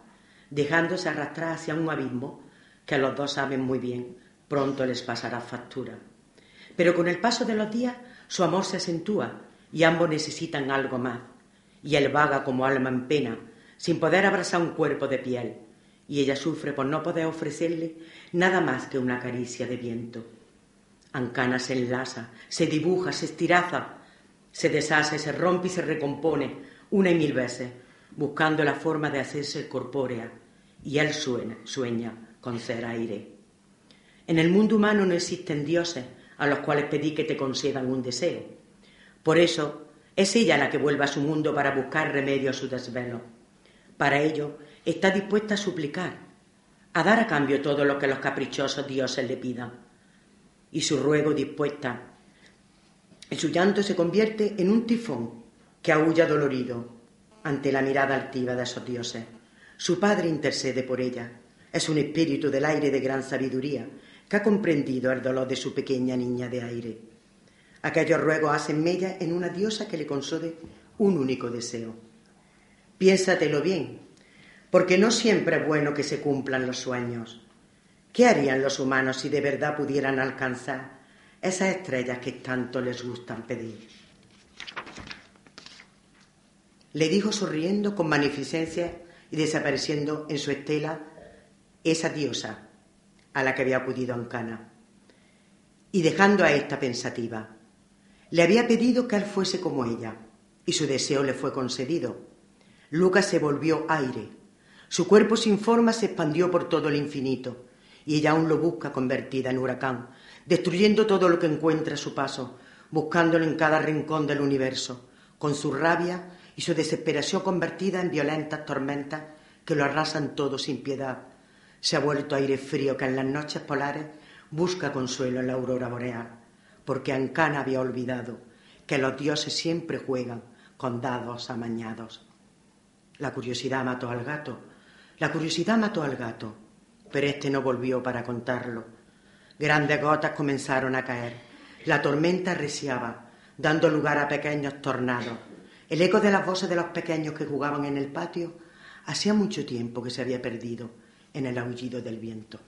dejándose arrastrar hacia un abismo que los dos saben muy bien pronto les pasará factura. Pero con el paso de los días su amor se acentúa y ambos necesitan algo más, y él vaga como alma en pena, sin poder abrazar un cuerpo de piel, y ella sufre por no poder ofrecerle nada más que una caricia de viento. Ancana se enlaza, se dibuja, se estiraza, se deshace, se rompe y se recompone una y mil veces, buscando la forma de hacerse corpórea, y él sueña, sueña con ser aire. En el mundo humano no existen dioses a los cuales pedí que te concedan un deseo. Por eso es ella la que vuelve a su mundo para buscar remedio a su desvelo. Para ello está dispuesta a suplicar, a dar a cambio todo lo que los caprichosos dioses le pidan. Y su ruego dispuesta, y su llanto se convierte en un tifón que aúlla dolorido ante la mirada altiva de esos dioses. Su padre intercede por ella. Es un espíritu del aire de gran sabiduría que ha comprendido el dolor de su pequeña niña de aire. Aquellos ruegos hacen mella en una diosa que le concede un único deseo. Piénsatelo bien, porque no siempre es bueno que se cumplan los sueños. ¿Qué harían los humanos si de verdad pudieran alcanzar esas estrellas que tanto les gustan pedir? Le dijo sonriendo con magnificencia y desapareciendo en su estela esa diosa a la que había acudido Ancana. Y dejando a esta pensativa, le había pedido que él fuese como ella, y su deseo le fue concedido. Lucas se volvió aire, su cuerpo sin forma se expandió por todo el infinito, y ella aún lo busca convertida en huracán, destruyendo todo lo que encuentra a su paso, buscándolo en cada rincón del universo, con su rabia y su desesperación convertida en violentas tormentas que lo arrasan todo sin piedad. Se ha vuelto aire frío que en las noches polares busca consuelo en la aurora boreal, porque Ancana había olvidado que los dioses siempre juegan con dados amañados. La curiosidad mató al gato. La curiosidad mató al gato, pero este no volvió para contarlo. Grandes gotas comenzaron a caer. La tormenta arreciaba, dando lugar a pequeños tornados. El eco de las voces de los pequeños que jugaban en el patio hacía mucho tiempo que se había perdido en el aullido del viento.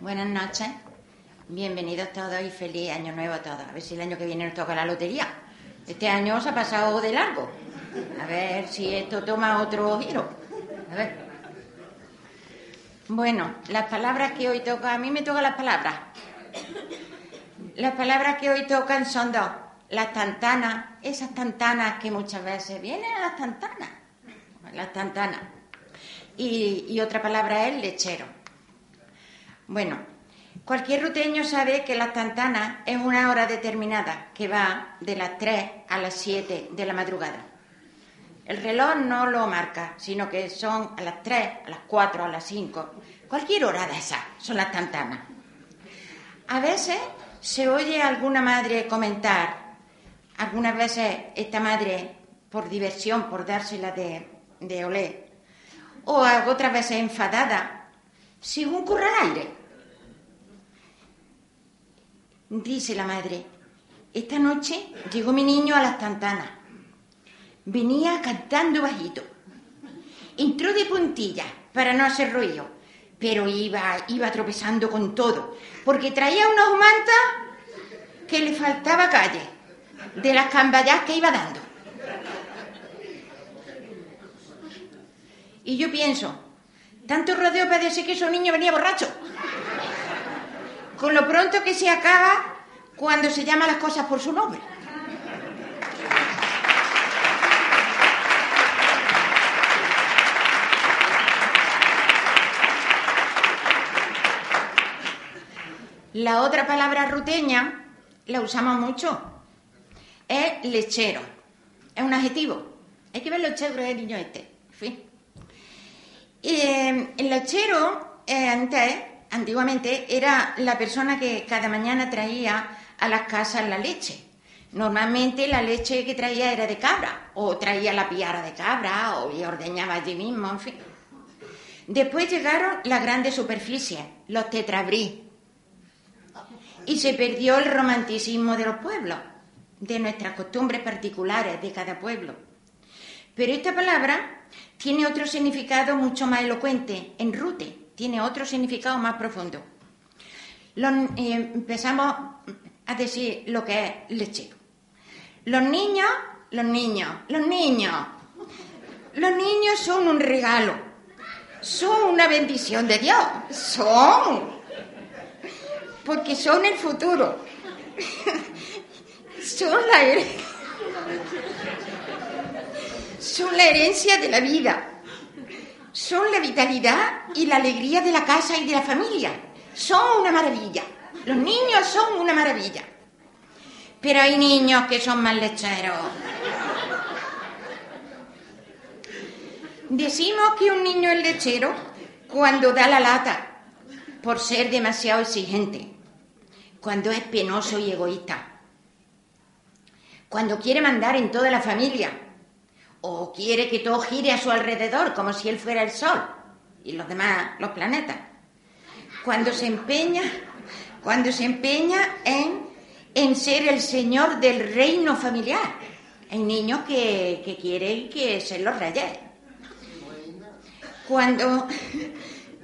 Buenas noches, bienvenidos todos y feliz año nuevo a todos. A ver si el año que viene nos toca la lotería. Este año se ha pasado de largo. A ver si esto toma otro giro. A ver. Bueno, las palabras que hoy tocan, a mí me tocan las palabras. Las palabras que hoy tocan son dos. Las tantanas, esas tantanas que muchas veces vienen a las tantanas. Las tantanas. Y, y otra palabra es lechero. Bueno, cualquier ruteño sabe que las tantanas es una hora determinada que va de las 3 a las 7 de la madrugada. El reloj no lo marca, sino que son a las 3, a las 4, a las 5. Cualquier hora de esas son las tantanas. A veces se oye a alguna madre comentar, algunas veces esta madre por diversión, por dársela de, de oler, o otras veces enfadada, si un al aire. Dice la madre, esta noche llegó mi niño a las tantanas. Venía cantando bajito. Entró de puntilla para no hacer ruido, pero iba, iba tropezando con todo, porque traía unas mantas que le faltaba calle, de las cambayas que iba dando. Y yo pienso, tanto rodeo para decir que ese niño venía borracho con lo pronto que se acaba cuando se llaman las cosas por su nombre. La otra palabra ruteña la usamos mucho. Es lechero. Es un adjetivo. Hay que ver lo chévere del niño este. Eh, el lechero eh, antes antiguamente era la persona que cada mañana traía a las casas la leche. Normalmente la leche que traía era de cabra, o traía la piara de cabra, o ordeñaba allí mismo, en fin. Después llegaron las grandes superficies, los tetrabrí, y se perdió el romanticismo de los pueblos, de nuestras costumbres particulares de cada pueblo. Pero esta palabra tiene otro significado mucho más elocuente, en rute, tiene otro significado más profundo. Eh, empezamos a decir lo que es lechero. Los niños, los niños, los niños, los niños son un regalo, son una bendición de Dios, son, porque son el futuro, son la, son la herencia de la vida son la vitalidad y la alegría de la casa y de la familia. Son una maravilla. Los niños son una maravilla. Pero hay niños que son más lecheros. Decimos que un niño es lechero cuando da la lata por ser demasiado exigente, cuando es penoso y egoísta, cuando quiere mandar en toda la familia, o quiere que todo gire a su alrededor como si él fuera el Sol y los demás los planetas. Cuando se empeña, cuando se empeña en, en ser el señor del reino familiar. Hay niños que, que quieren que sean los reyes. Cuando,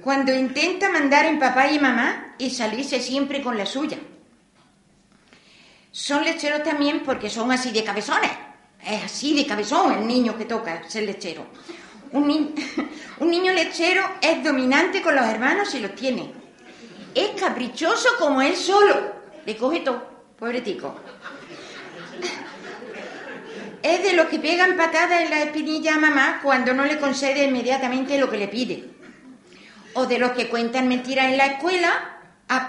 cuando intenta mandar en papá y mamá y salirse siempre con la suya. Son lecheros también porque son así de cabezones es así de cabezón el niño que toca ser lechero. Un, *laughs* niño lechero es dominante con los hermanos y los tiene. Es caprichoso como él solo. Le coge todo, pobretico. Es de los que pegan patadas en la espinilla a mamá cuando no le concede inmediatamente lo que le pide. O de los que cuentan mentiras en la escuela,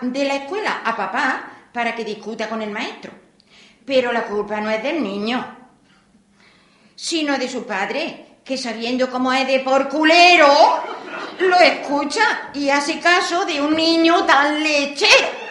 de la escuela a papá para que discuta con el maestro. Pero la culpa no es del niño, sino de su padre, que sabiendo cómo es de por culero, lo escucha y hace caso de un niño tan lechero.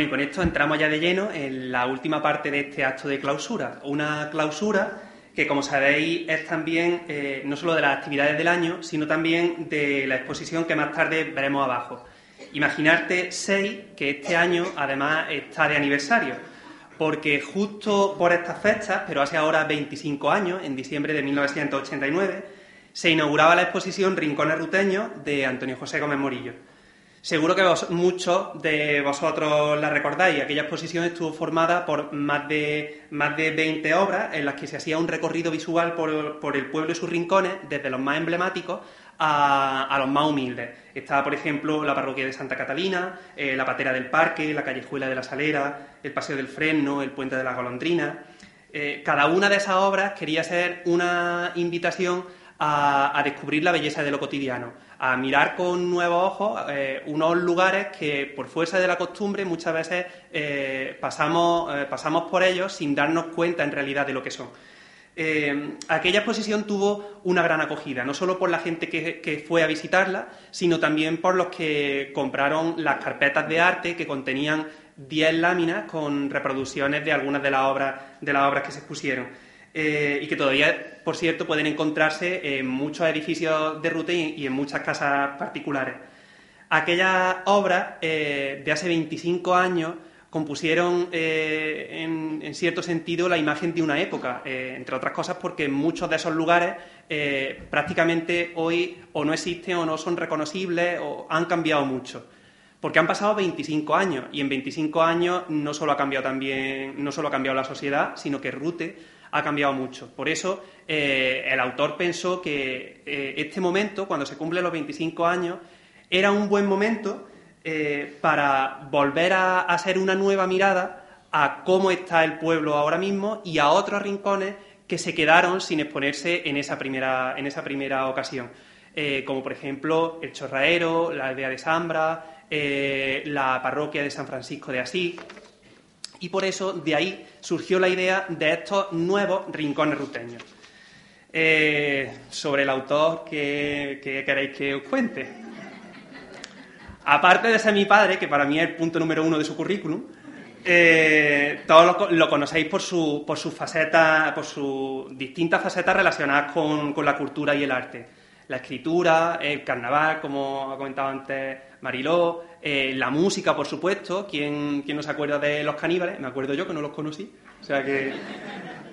Bueno, y con esto entramos ya de lleno en la última parte de este acto de clausura. Una clausura que, como sabéis, es también eh, no solo de las actividades del año, sino también de la exposición que más tarde veremos abajo. Imaginarte seis, que este año además está de aniversario, porque justo por estas fechas, pero hace ahora 25 años, en diciembre de 1989, se inauguraba la exposición Rincones Ruteños de Antonio José Gómez Morillo. Seguro que muchos de vosotros la recordáis. Aquella exposición estuvo formada por más de, más de 20 obras en las que se hacía un recorrido visual por, el pueblo y sus rincones, desde los más emblemáticos a, los más humildes. Estaba, por ejemplo, la parroquia de Santa Catalina, eh, la patera del parque, la callejuela de la Salera, el paseo del Fresno, el puente de la Golondrina. Eh, cada una de esas obras quería ser una invitación a descubrir la belleza de lo cotidiano a mirar con nuevos ojos eh, unos lugares que por fuerza de la costumbre muchas veces eh, pasamos, eh, pasamos por ellos sin darnos cuenta en realidad de lo que son. aquella exposición tuvo una gran acogida, no solo por la gente que, fue a visitarla, sino también por los que compraron las carpetas de arte que contenían 10 láminas con reproducciones de algunas de las obras, de las obras que se expusieron. Eh, y que todavía, por cierto, pueden encontrarse en muchos edificios de Rute y en muchas casas particulares. Aquellas obras eh, de hace 25 años compusieron eh, en, cierto sentido la imagen de una época, entre otras cosas porque muchos de esos lugares prácticamente hoy o no existen o no son reconocibles o han cambiado mucho. Porque han pasado 25 años y en 25 años no solo ha cambiado también, no solo ha cambiado la sociedad, sino que Rute ha cambiado mucho. Por eso eh, el autor pensó que eh, este momento, cuando se cumplen los 25 años, era un buen momento eh, para volver a hacer una nueva mirada a cómo está el pueblo ahora mismo y a otros rincones que se quedaron sin exponerse en esa primera, en esa primera ocasión. como por ejemplo el Chorraero, la aldea de Zambra, la parroquia de San Francisco de Asís. Y por eso de ahí surgió la idea de estos nuevos rincones ruteños. Eh, sobre el autor, ¿qué, queréis que os cuente? Aparte de ser mi padre, que para mí es el punto número uno de su currículum, eh, todos lo, conocéis por su, por sus facetas, por sus distintas facetas relacionadas con, con, la cultura y el arte. La escritura, el carnaval, como ha comentado antes Mariló, eh, la música, por supuesto. ¿Quién, ¿Quién no se acuerda de los caníbales? Me acuerdo yo que no los conocí. O sea que.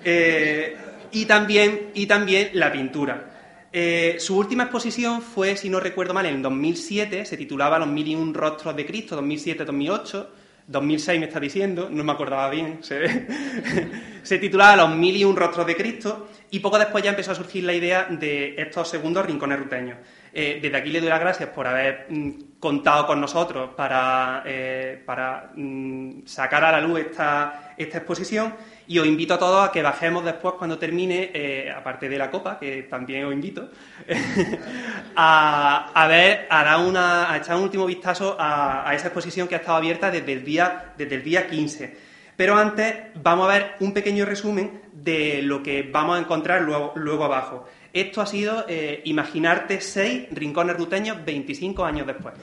Eh, y, también, y también la pintura. Eh, su última exposición fue, si no recuerdo mal, en 2007, se titulaba Los mil y un rostros de Cristo, 2007-2008. 2006 me está diciendo, no me acordaba bien, se, *laughs* se titulaba Los mil y un rostros de Cristo y poco después ya empezó a surgir la idea de estos segundos rincones ruteños. Eh, desde aquí le doy las gracias por haber mm, contado con nosotros para, eh, para mm, sacar a la luz esta, esta exposición y os invito a todos a que bajemos después cuando termine, eh, aparte de la copa, que también os invito, *laughs* a, ver, a, dar una, a echar un último vistazo a, esa exposición que ha estado abierta desde el día, desde el día 15. Pero antes vamos a ver un pequeño resumen de lo que vamos a encontrar luego abajo. Esto ha sido eh, imaginarte seis rincones ruteños 25 años después.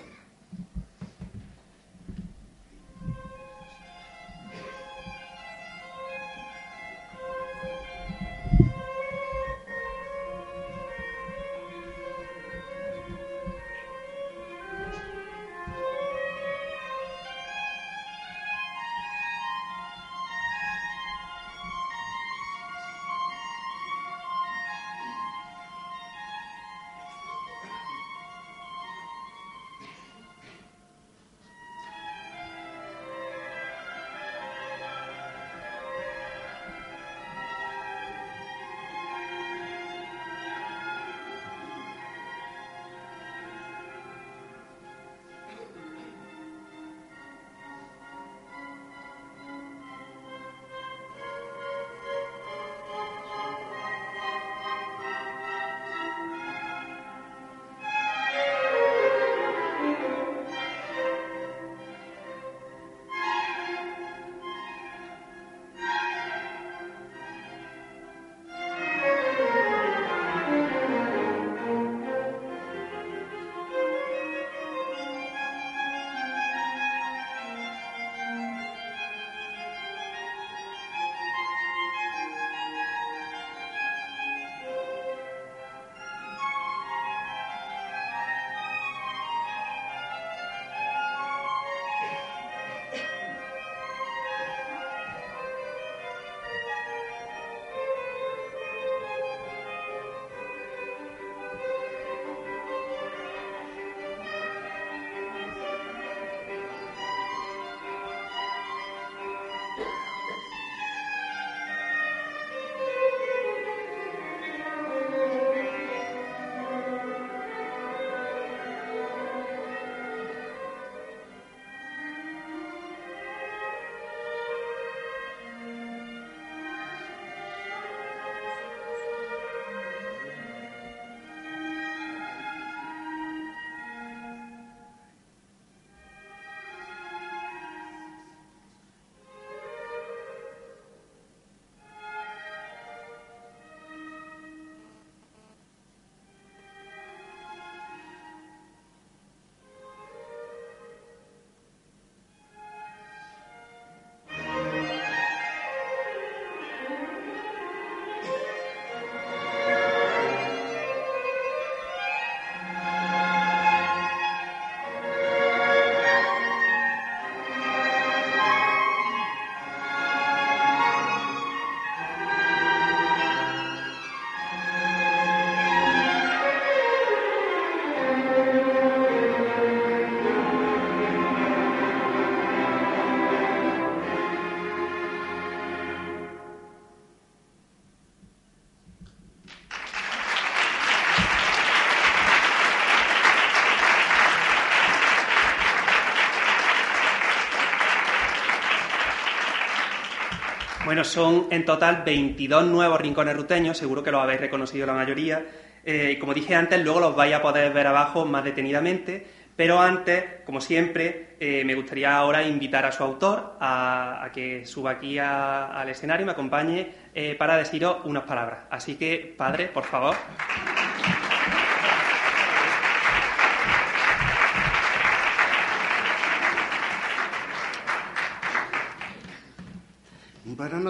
Bueno, son en total 22 nuevos rincones ruteños, seguro que los habéis reconocido la mayoría. Eh, como dije antes, luego los vais a poder ver abajo más detenidamente. Pero antes, como siempre, eh, me gustaría ahora invitar a su autor a, que suba aquí al escenario y me acompañe eh, para deciros unas palabras. Así que, padre, por favor.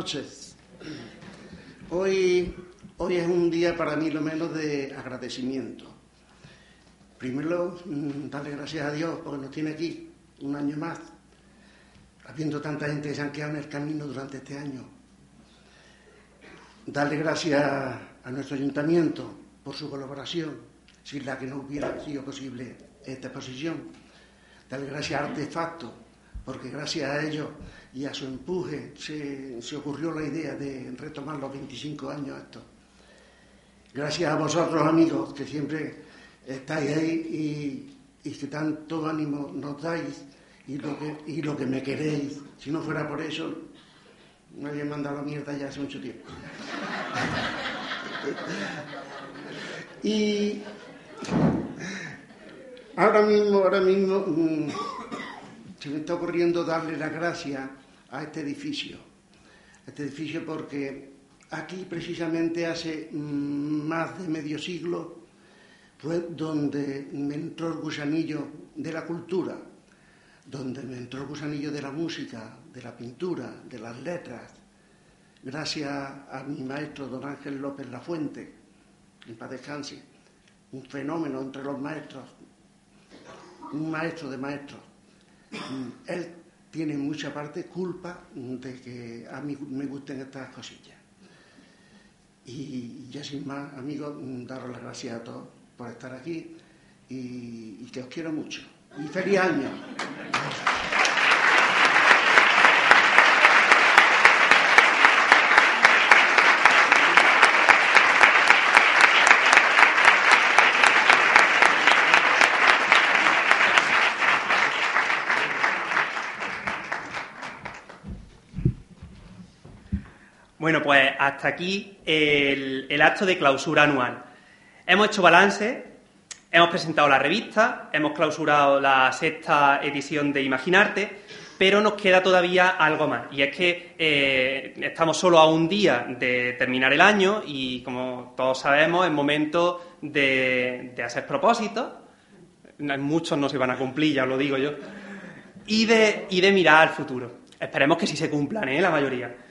Noches. Hoy, hoy es un día para mí lo menos de agradecimiento. Primero, mm, darle gracias a Dios porque nos tiene aquí un año más, habiendo tanta gente que se han quedado en el camino durante este año. Darle gracias a nuestro ayuntamiento por su colaboración, sin la que no hubiera sido posible esta exposición. Darle gracias a Artefacto, porque gracias a ellos y a su empuje se, ocurrió la idea de retomar los 25 años esto. Gracias a vosotros amigos que siempre estáis ahí y, que tanto ánimo nos dais y lo, que, y lo que me queréis. Si no fuera por eso, me había mandado la mierda ya hace mucho tiempo. *laughs* y ahora mismo, ahora mismo, mm, se me está ocurriendo darle la gracia a este edificio. Este edificio porque aquí precisamente hace mm, más de medio siglo fue donde me entró el gusanillo de la cultura, donde me entró el gusanillo de la música, de la pintura, de las letras, gracias a mi maestro don Ángel López Lafuente, en paz descanse, un fenómeno entre los maestros, un maestro de maestros. Mm, él tiene mucha parte culpa de que a mí me gusten estas cosillas. Y ya sin más, amigos, daros las gracias a todos por estar aquí y, y que os quiero mucho. Y feliz año. Bueno, pues hasta aquí el, acto de clausura anual. Hemos hecho balance, hemos presentado la revista, hemos clausurado la sexta edición de Imaginarte, pero nos queda todavía algo más. Y es que eh, estamos solo a un día de terminar el año y, como todos sabemos, es momento de, hacer propósitos. Muchos no se van a cumplir, ya os lo digo yo. Y de, y de mirar al futuro. Esperemos que sí se cumplan, ¿eh? la mayoría.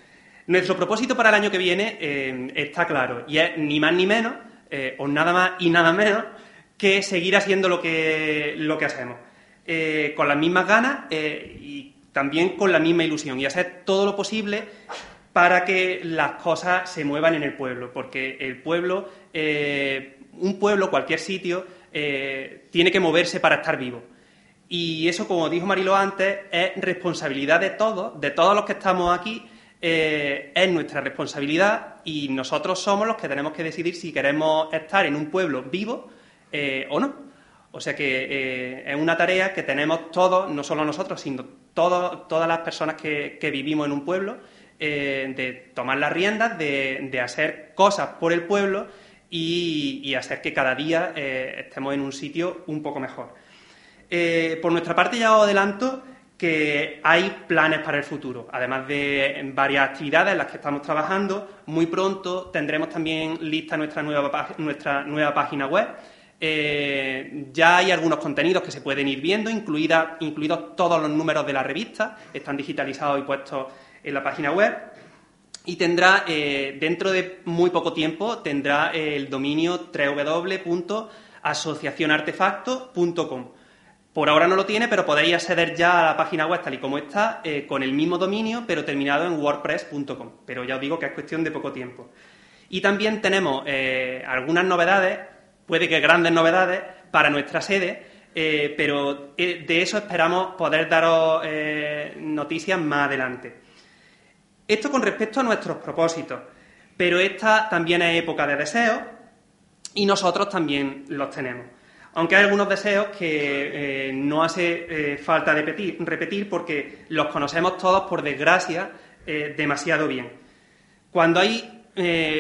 Nuestro propósito para el año que viene eh, está claro y es ni más ni menos, eh, o nada más y nada menos, que seguir haciendo lo que, lo que hacemos. Eh, con las mismas ganas y también con la misma ilusión y hacer todo lo posible para que las cosas se muevan en el pueblo, porque el pueblo, un pueblo, cualquier sitio, tiene que moverse para estar vivo. Y eso, como dijo Marilo antes, es responsabilidad de todos, de todos los que estamos aquí, eh, es nuestra responsabilidad y nosotros somos los que tenemos que decidir si queremos estar en un pueblo vivo eh, o no. O sea que eh, es una tarea que tenemos todos, no solo nosotros, sino todas las personas que, vivimos en un pueblo, de tomar las riendas, de, hacer cosas por el pueblo y, y hacer que cada día estemos en un sitio un poco mejor. por nuestra parte ya os adelanto que hay planes para el futuro. Además de varias actividades en las que estamos trabajando, muy pronto tendremos también lista nuestra nueva, nuestra nueva página web. Eh, ya hay algunos contenidos que se pueden ir viendo, incluidos todos los números de la revista, están digitalizados y puestos en la página web. Y tendrá, eh, dentro de muy poco tiempo, tendrá el dominio www.asociacionartefacto.com por ahora no lo tiene, pero podéis acceder ya a la página web tal y como está, eh, con el mismo dominio, pero terminado en wordpress.com. Pero ya os digo que es cuestión de poco tiempo. Y también tenemos eh, algunas novedades, puede que grandes novedades, para nuestra sede, eh, pero de eso esperamos poder daros noticias más adelante. Esto con respecto a nuestros propósitos, pero esta también es época de deseos y nosotros también los tenemos aunque hay algunos deseos que eh, no hace eh, falta repetir, porque los conocemos todos, por desgracia, eh, demasiado bien. Cuando hay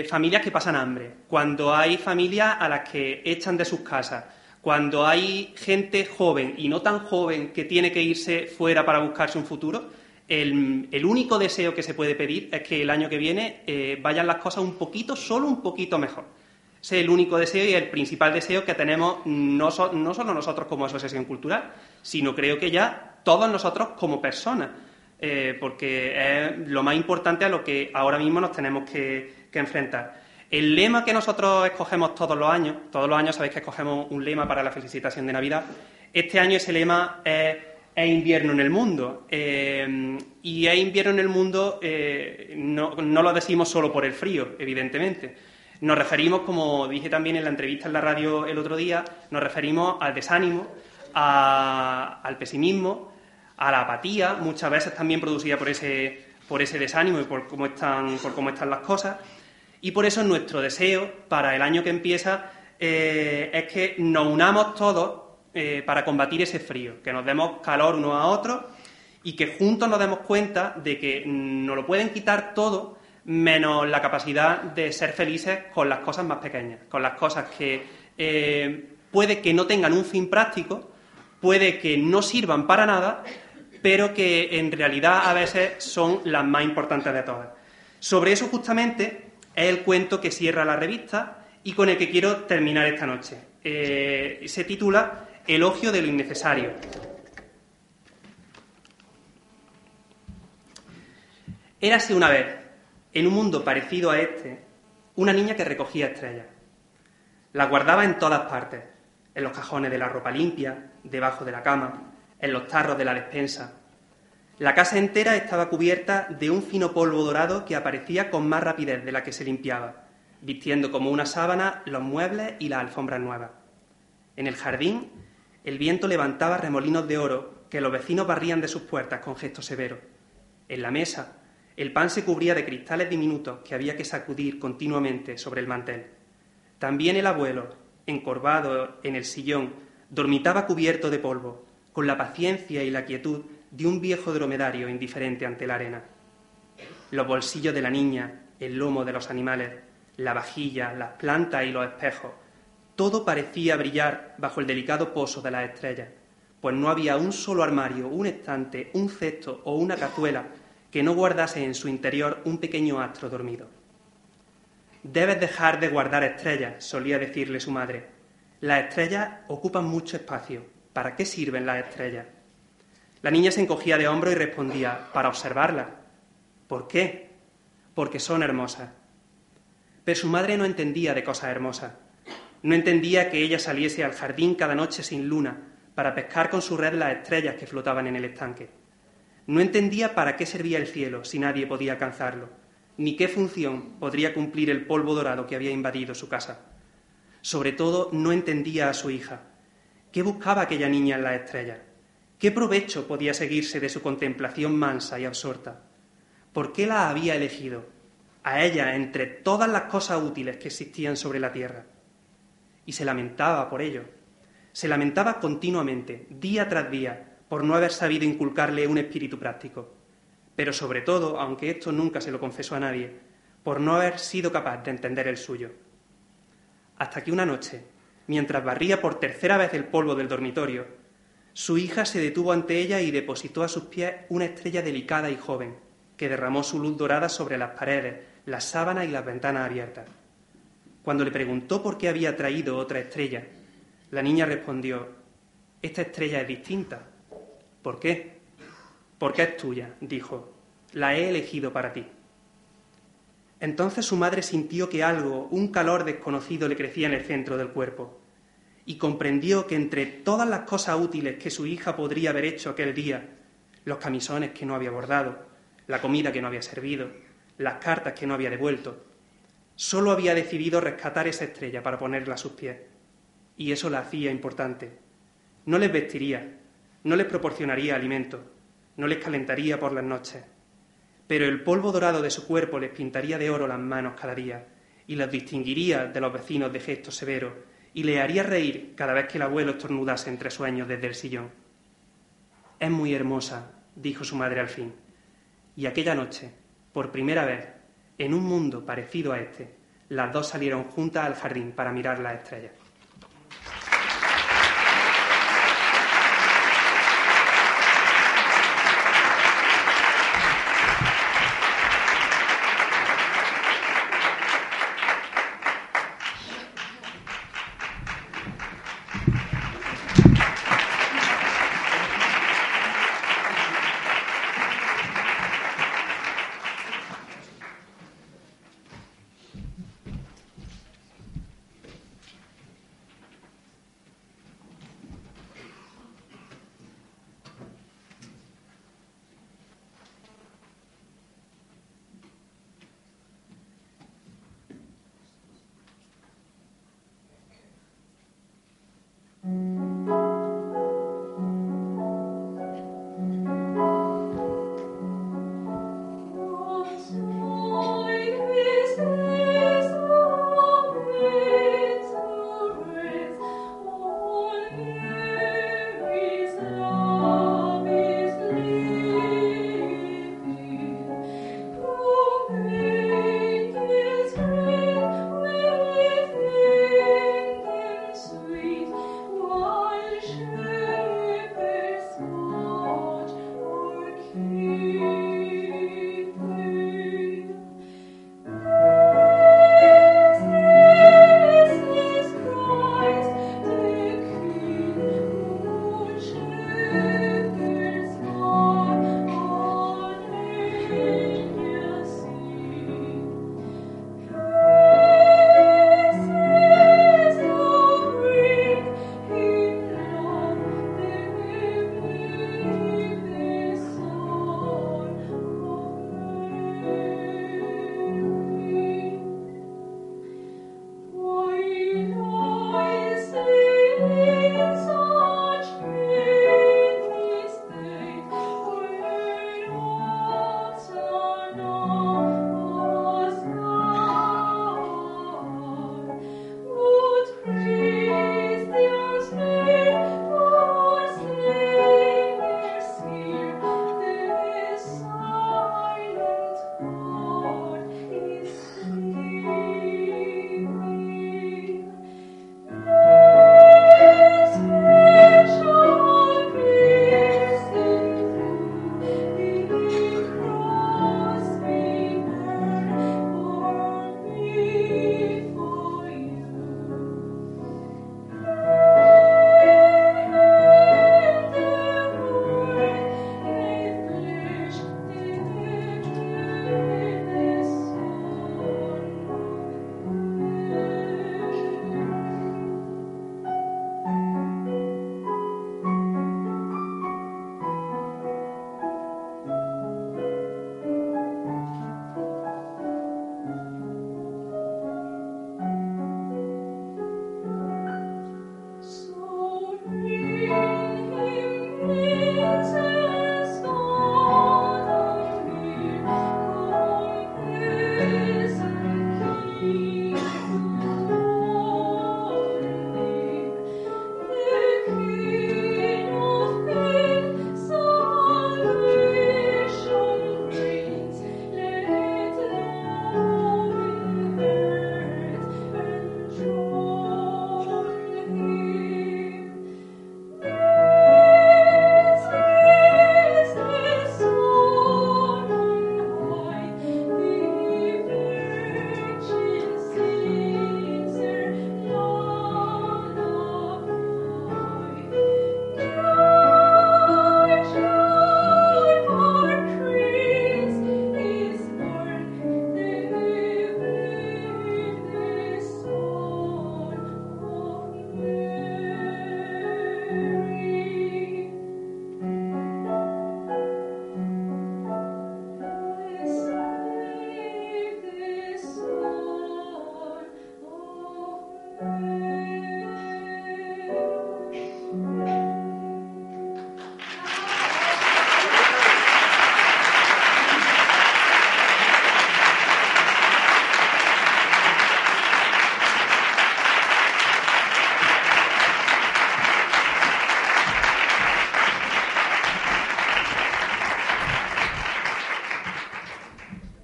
familias que pasan hambre, cuando hay familias a las que echan de sus casas, cuando hay gente joven y no tan joven que tiene que irse fuera para buscarse un futuro, el, único deseo que se puede pedir es que el año que viene vayan las cosas un poquito, solo un poquito mejor. Es el único deseo y el principal deseo que tenemos no, no solo nosotros como asociación cultural, sino creo que ya todos nosotros como personas, eh, porque es lo más importante a lo que ahora mismo nos tenemos que, enfrentar. El lema que nosotros escogemos todos los años, todos los años sabéis que escogemos un lema para la felicitación de Navidad, este año ese lema es es invierno en el mundo. Eh, y es invierno en el mundo eh, no, lo decimos solo por el frío, evidentemente. Nos referimos, como dije también en la entrevista en la radio el otro día, nos referimos al desánimo, al pesimismo, a la apatía, muchas veces también producida por ese, por ese desánimo y por cómo, están, por cómo están las cosas. Y por eso nuestro deseo para el año que empieza eh, es que nos unamos todos eh, para combatir ese frío, que nos demos calor uno a otros y que juntos nos demos cuenta de que nos lo pueden quitar todo menos la capacidad de ser felices con las cosas más pequeñas, con las cosas que eh, puede que no tengan un fin práctico, puede que no sirvan para nada, pero que en realidad a veces son las más importantes de todas. Sobre eso justamente es el cuento que cierra la revista y con el que quiero terminar esta noche. Eh, se titula Elogio de lo innecesario. Érase una vez, en un mundo parecido a este, una niña que recogía estrellas. Las guardaba en todas partes, en los cajones de la ropa limpia, debajo de la cama, en los tarros de la despensa. La casa entera estaba cubierta de un fino polvo dorado que aparecía con más rapidez de la que se limpiaba, vistiendo como una sábana los muebles y las alfombras nuevas. En el jardín el viento levantaba remolinos de oro que los vecinos barrían de sus puertas con gesto severo. En la mesa, el pan se cubría de cristales diminutos que había que sacudir continuamente sobre el mantel. También el abuelo, encorvado en el sillón, dormitaba cubierto de polvo, con la paciencia y la quietud de un viejo dromedario indiferente ante la arena. Los bolsillos de la niña, el lomo de los animales, la vajilla, las plantas y los espejos, todo parecía brillar bajo el delicado pozo de las estrellas, pues no había un solo armario, un estante, un cesto o una cazuela que no guardase en su interior un pequeño astro dormido. Debes dejar de guardar estrellas, solía decirle su madre. Las estrellas ocupan mucho espacio. ¿Para qué sirven las estrellas? La niña se encogía de hombro y respondía, para observarlas. ¿Por qué? Porque son hermosas. Pero su madre no entendía de cosas hermosas. No entendía que ella saliese al jardín cada noche sin luna para pescar con su red las estrellas que flotaban en el estanque. No entendía para qué servía el cielo si nadie podía alcanzarlo, ni qué función podría cumplir el polvo dorado que había invadido su casa. Sobre todo, no entendía a su hija. ¿Qué buscaba aquella niña en las estrellas? ¿Qué provecho podía seguirse de su contemplación mansa y absorta? ¿Por qué la había elegido? A ella entre todas las cosas útiles que existían sobre la tierra y se lamentaba por ello. Se lamentaba continuamente, día tras día, por no haber sabido inculcarle un espíritu práctico. Pero sobre todo, aunque esto nunca se lo confesó a nadie, por no haber sido capaz de entender el suyo. Hasta que una noche, mientras barría por tercera vez el polvo del dormitorio, su hija se detuvo ante ella y depositó a sus pies una estrella delicada y joven, que derramó su luz dorada sobre las paredes, las sábanas y las ventanas abiertas. Cuando le preguntó por qué había traído otra estrella, la niña respondió, esta estrella es distinta. ¿Por qué? Porque es tuya, dijo, la he elegido para ti. Entonces su madre sintió que algo, un calor desconocido le crecía en el centro del cuerpo, y comprendió que entre todas las cosas útiles que su hija podría haber hecho aquel día, los camisones que no había bordado, la comida que no había servido, las cartas que no había devuelto, Solo había decidido rescatar esa estrella para ponerla a sus pies. Y eso la hacía importante. No les vestiría, no les proporcionaría alimento, no les calentaría por las noches. Pero el polvo dorado de su cuerpo les pintaría de oro las manos cada día y los distinguiría de los vecinos de gesto severo y le haría reír cada vez que el abuelo estornudase entre sueños desde el sillón. Es muy hermosa, dijo su madre al fin. Y aquella noche, Por primera vez, en un mundo parecido a este, las dos salieron juntas al jardín para mirar las estrellas.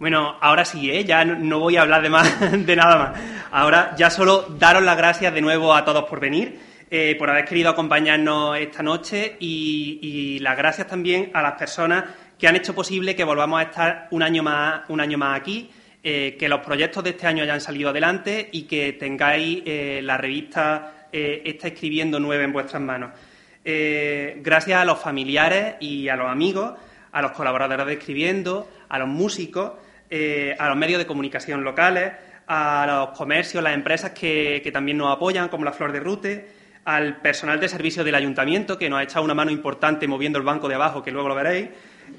Bueno, ahora sí, ¿eh? ya no, voy a hablar de, más, *laughs* de nada más. Ahora ya solo daros las gracias de nuevo a todos por venir, eh, por haber querido acompañarnos esta noche y, las gracias también a las personas que han hecho posible que volvamos a estar un año más, un año más aquí, eh, que los proyectos de este año hayan salido adelante y que tengáis eh, la revista Está escribiendo nueve en vuestras manos. gracias a los familiares y a los amigos, a los colaboradores de Escribiendo, a los músicos eh, a los medios de comunicación locales, a los comercios, las empresas que, también nos apoyan, como la Flor de Rute, al personal de servicio del ayuntamiento, que nos ha echado una mano importante moviendo el banco de abajo, que luego lo veréis,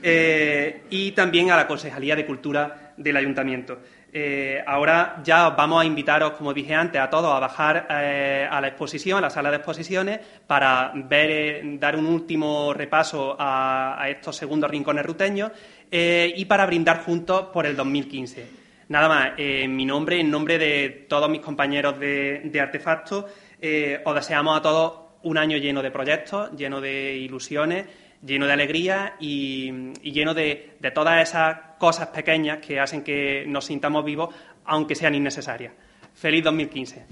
eh, y también a la Concejalía de Cultura del ayuntamiento. Eh, ahora ya vamos a invitaros, como dije antes, a todos a bajar a la exposición, a la sala de exposiciones, para ver, dar un último repaso a, a estos segundos rincones ruteños eh, y para brindar juntos por el 2015. Nada más, eh, en mi nombre, en nombre de todos mis compañeros de, de Artefacto, eh, os deseamos a todos un año lleno de proyectos, lleno de ilusiones, lleno de alegría y, lleno de, todas esas cosas pequeñas que hacen que nos sintamos vivos, aunque sean innecesarias. Feliz 2015.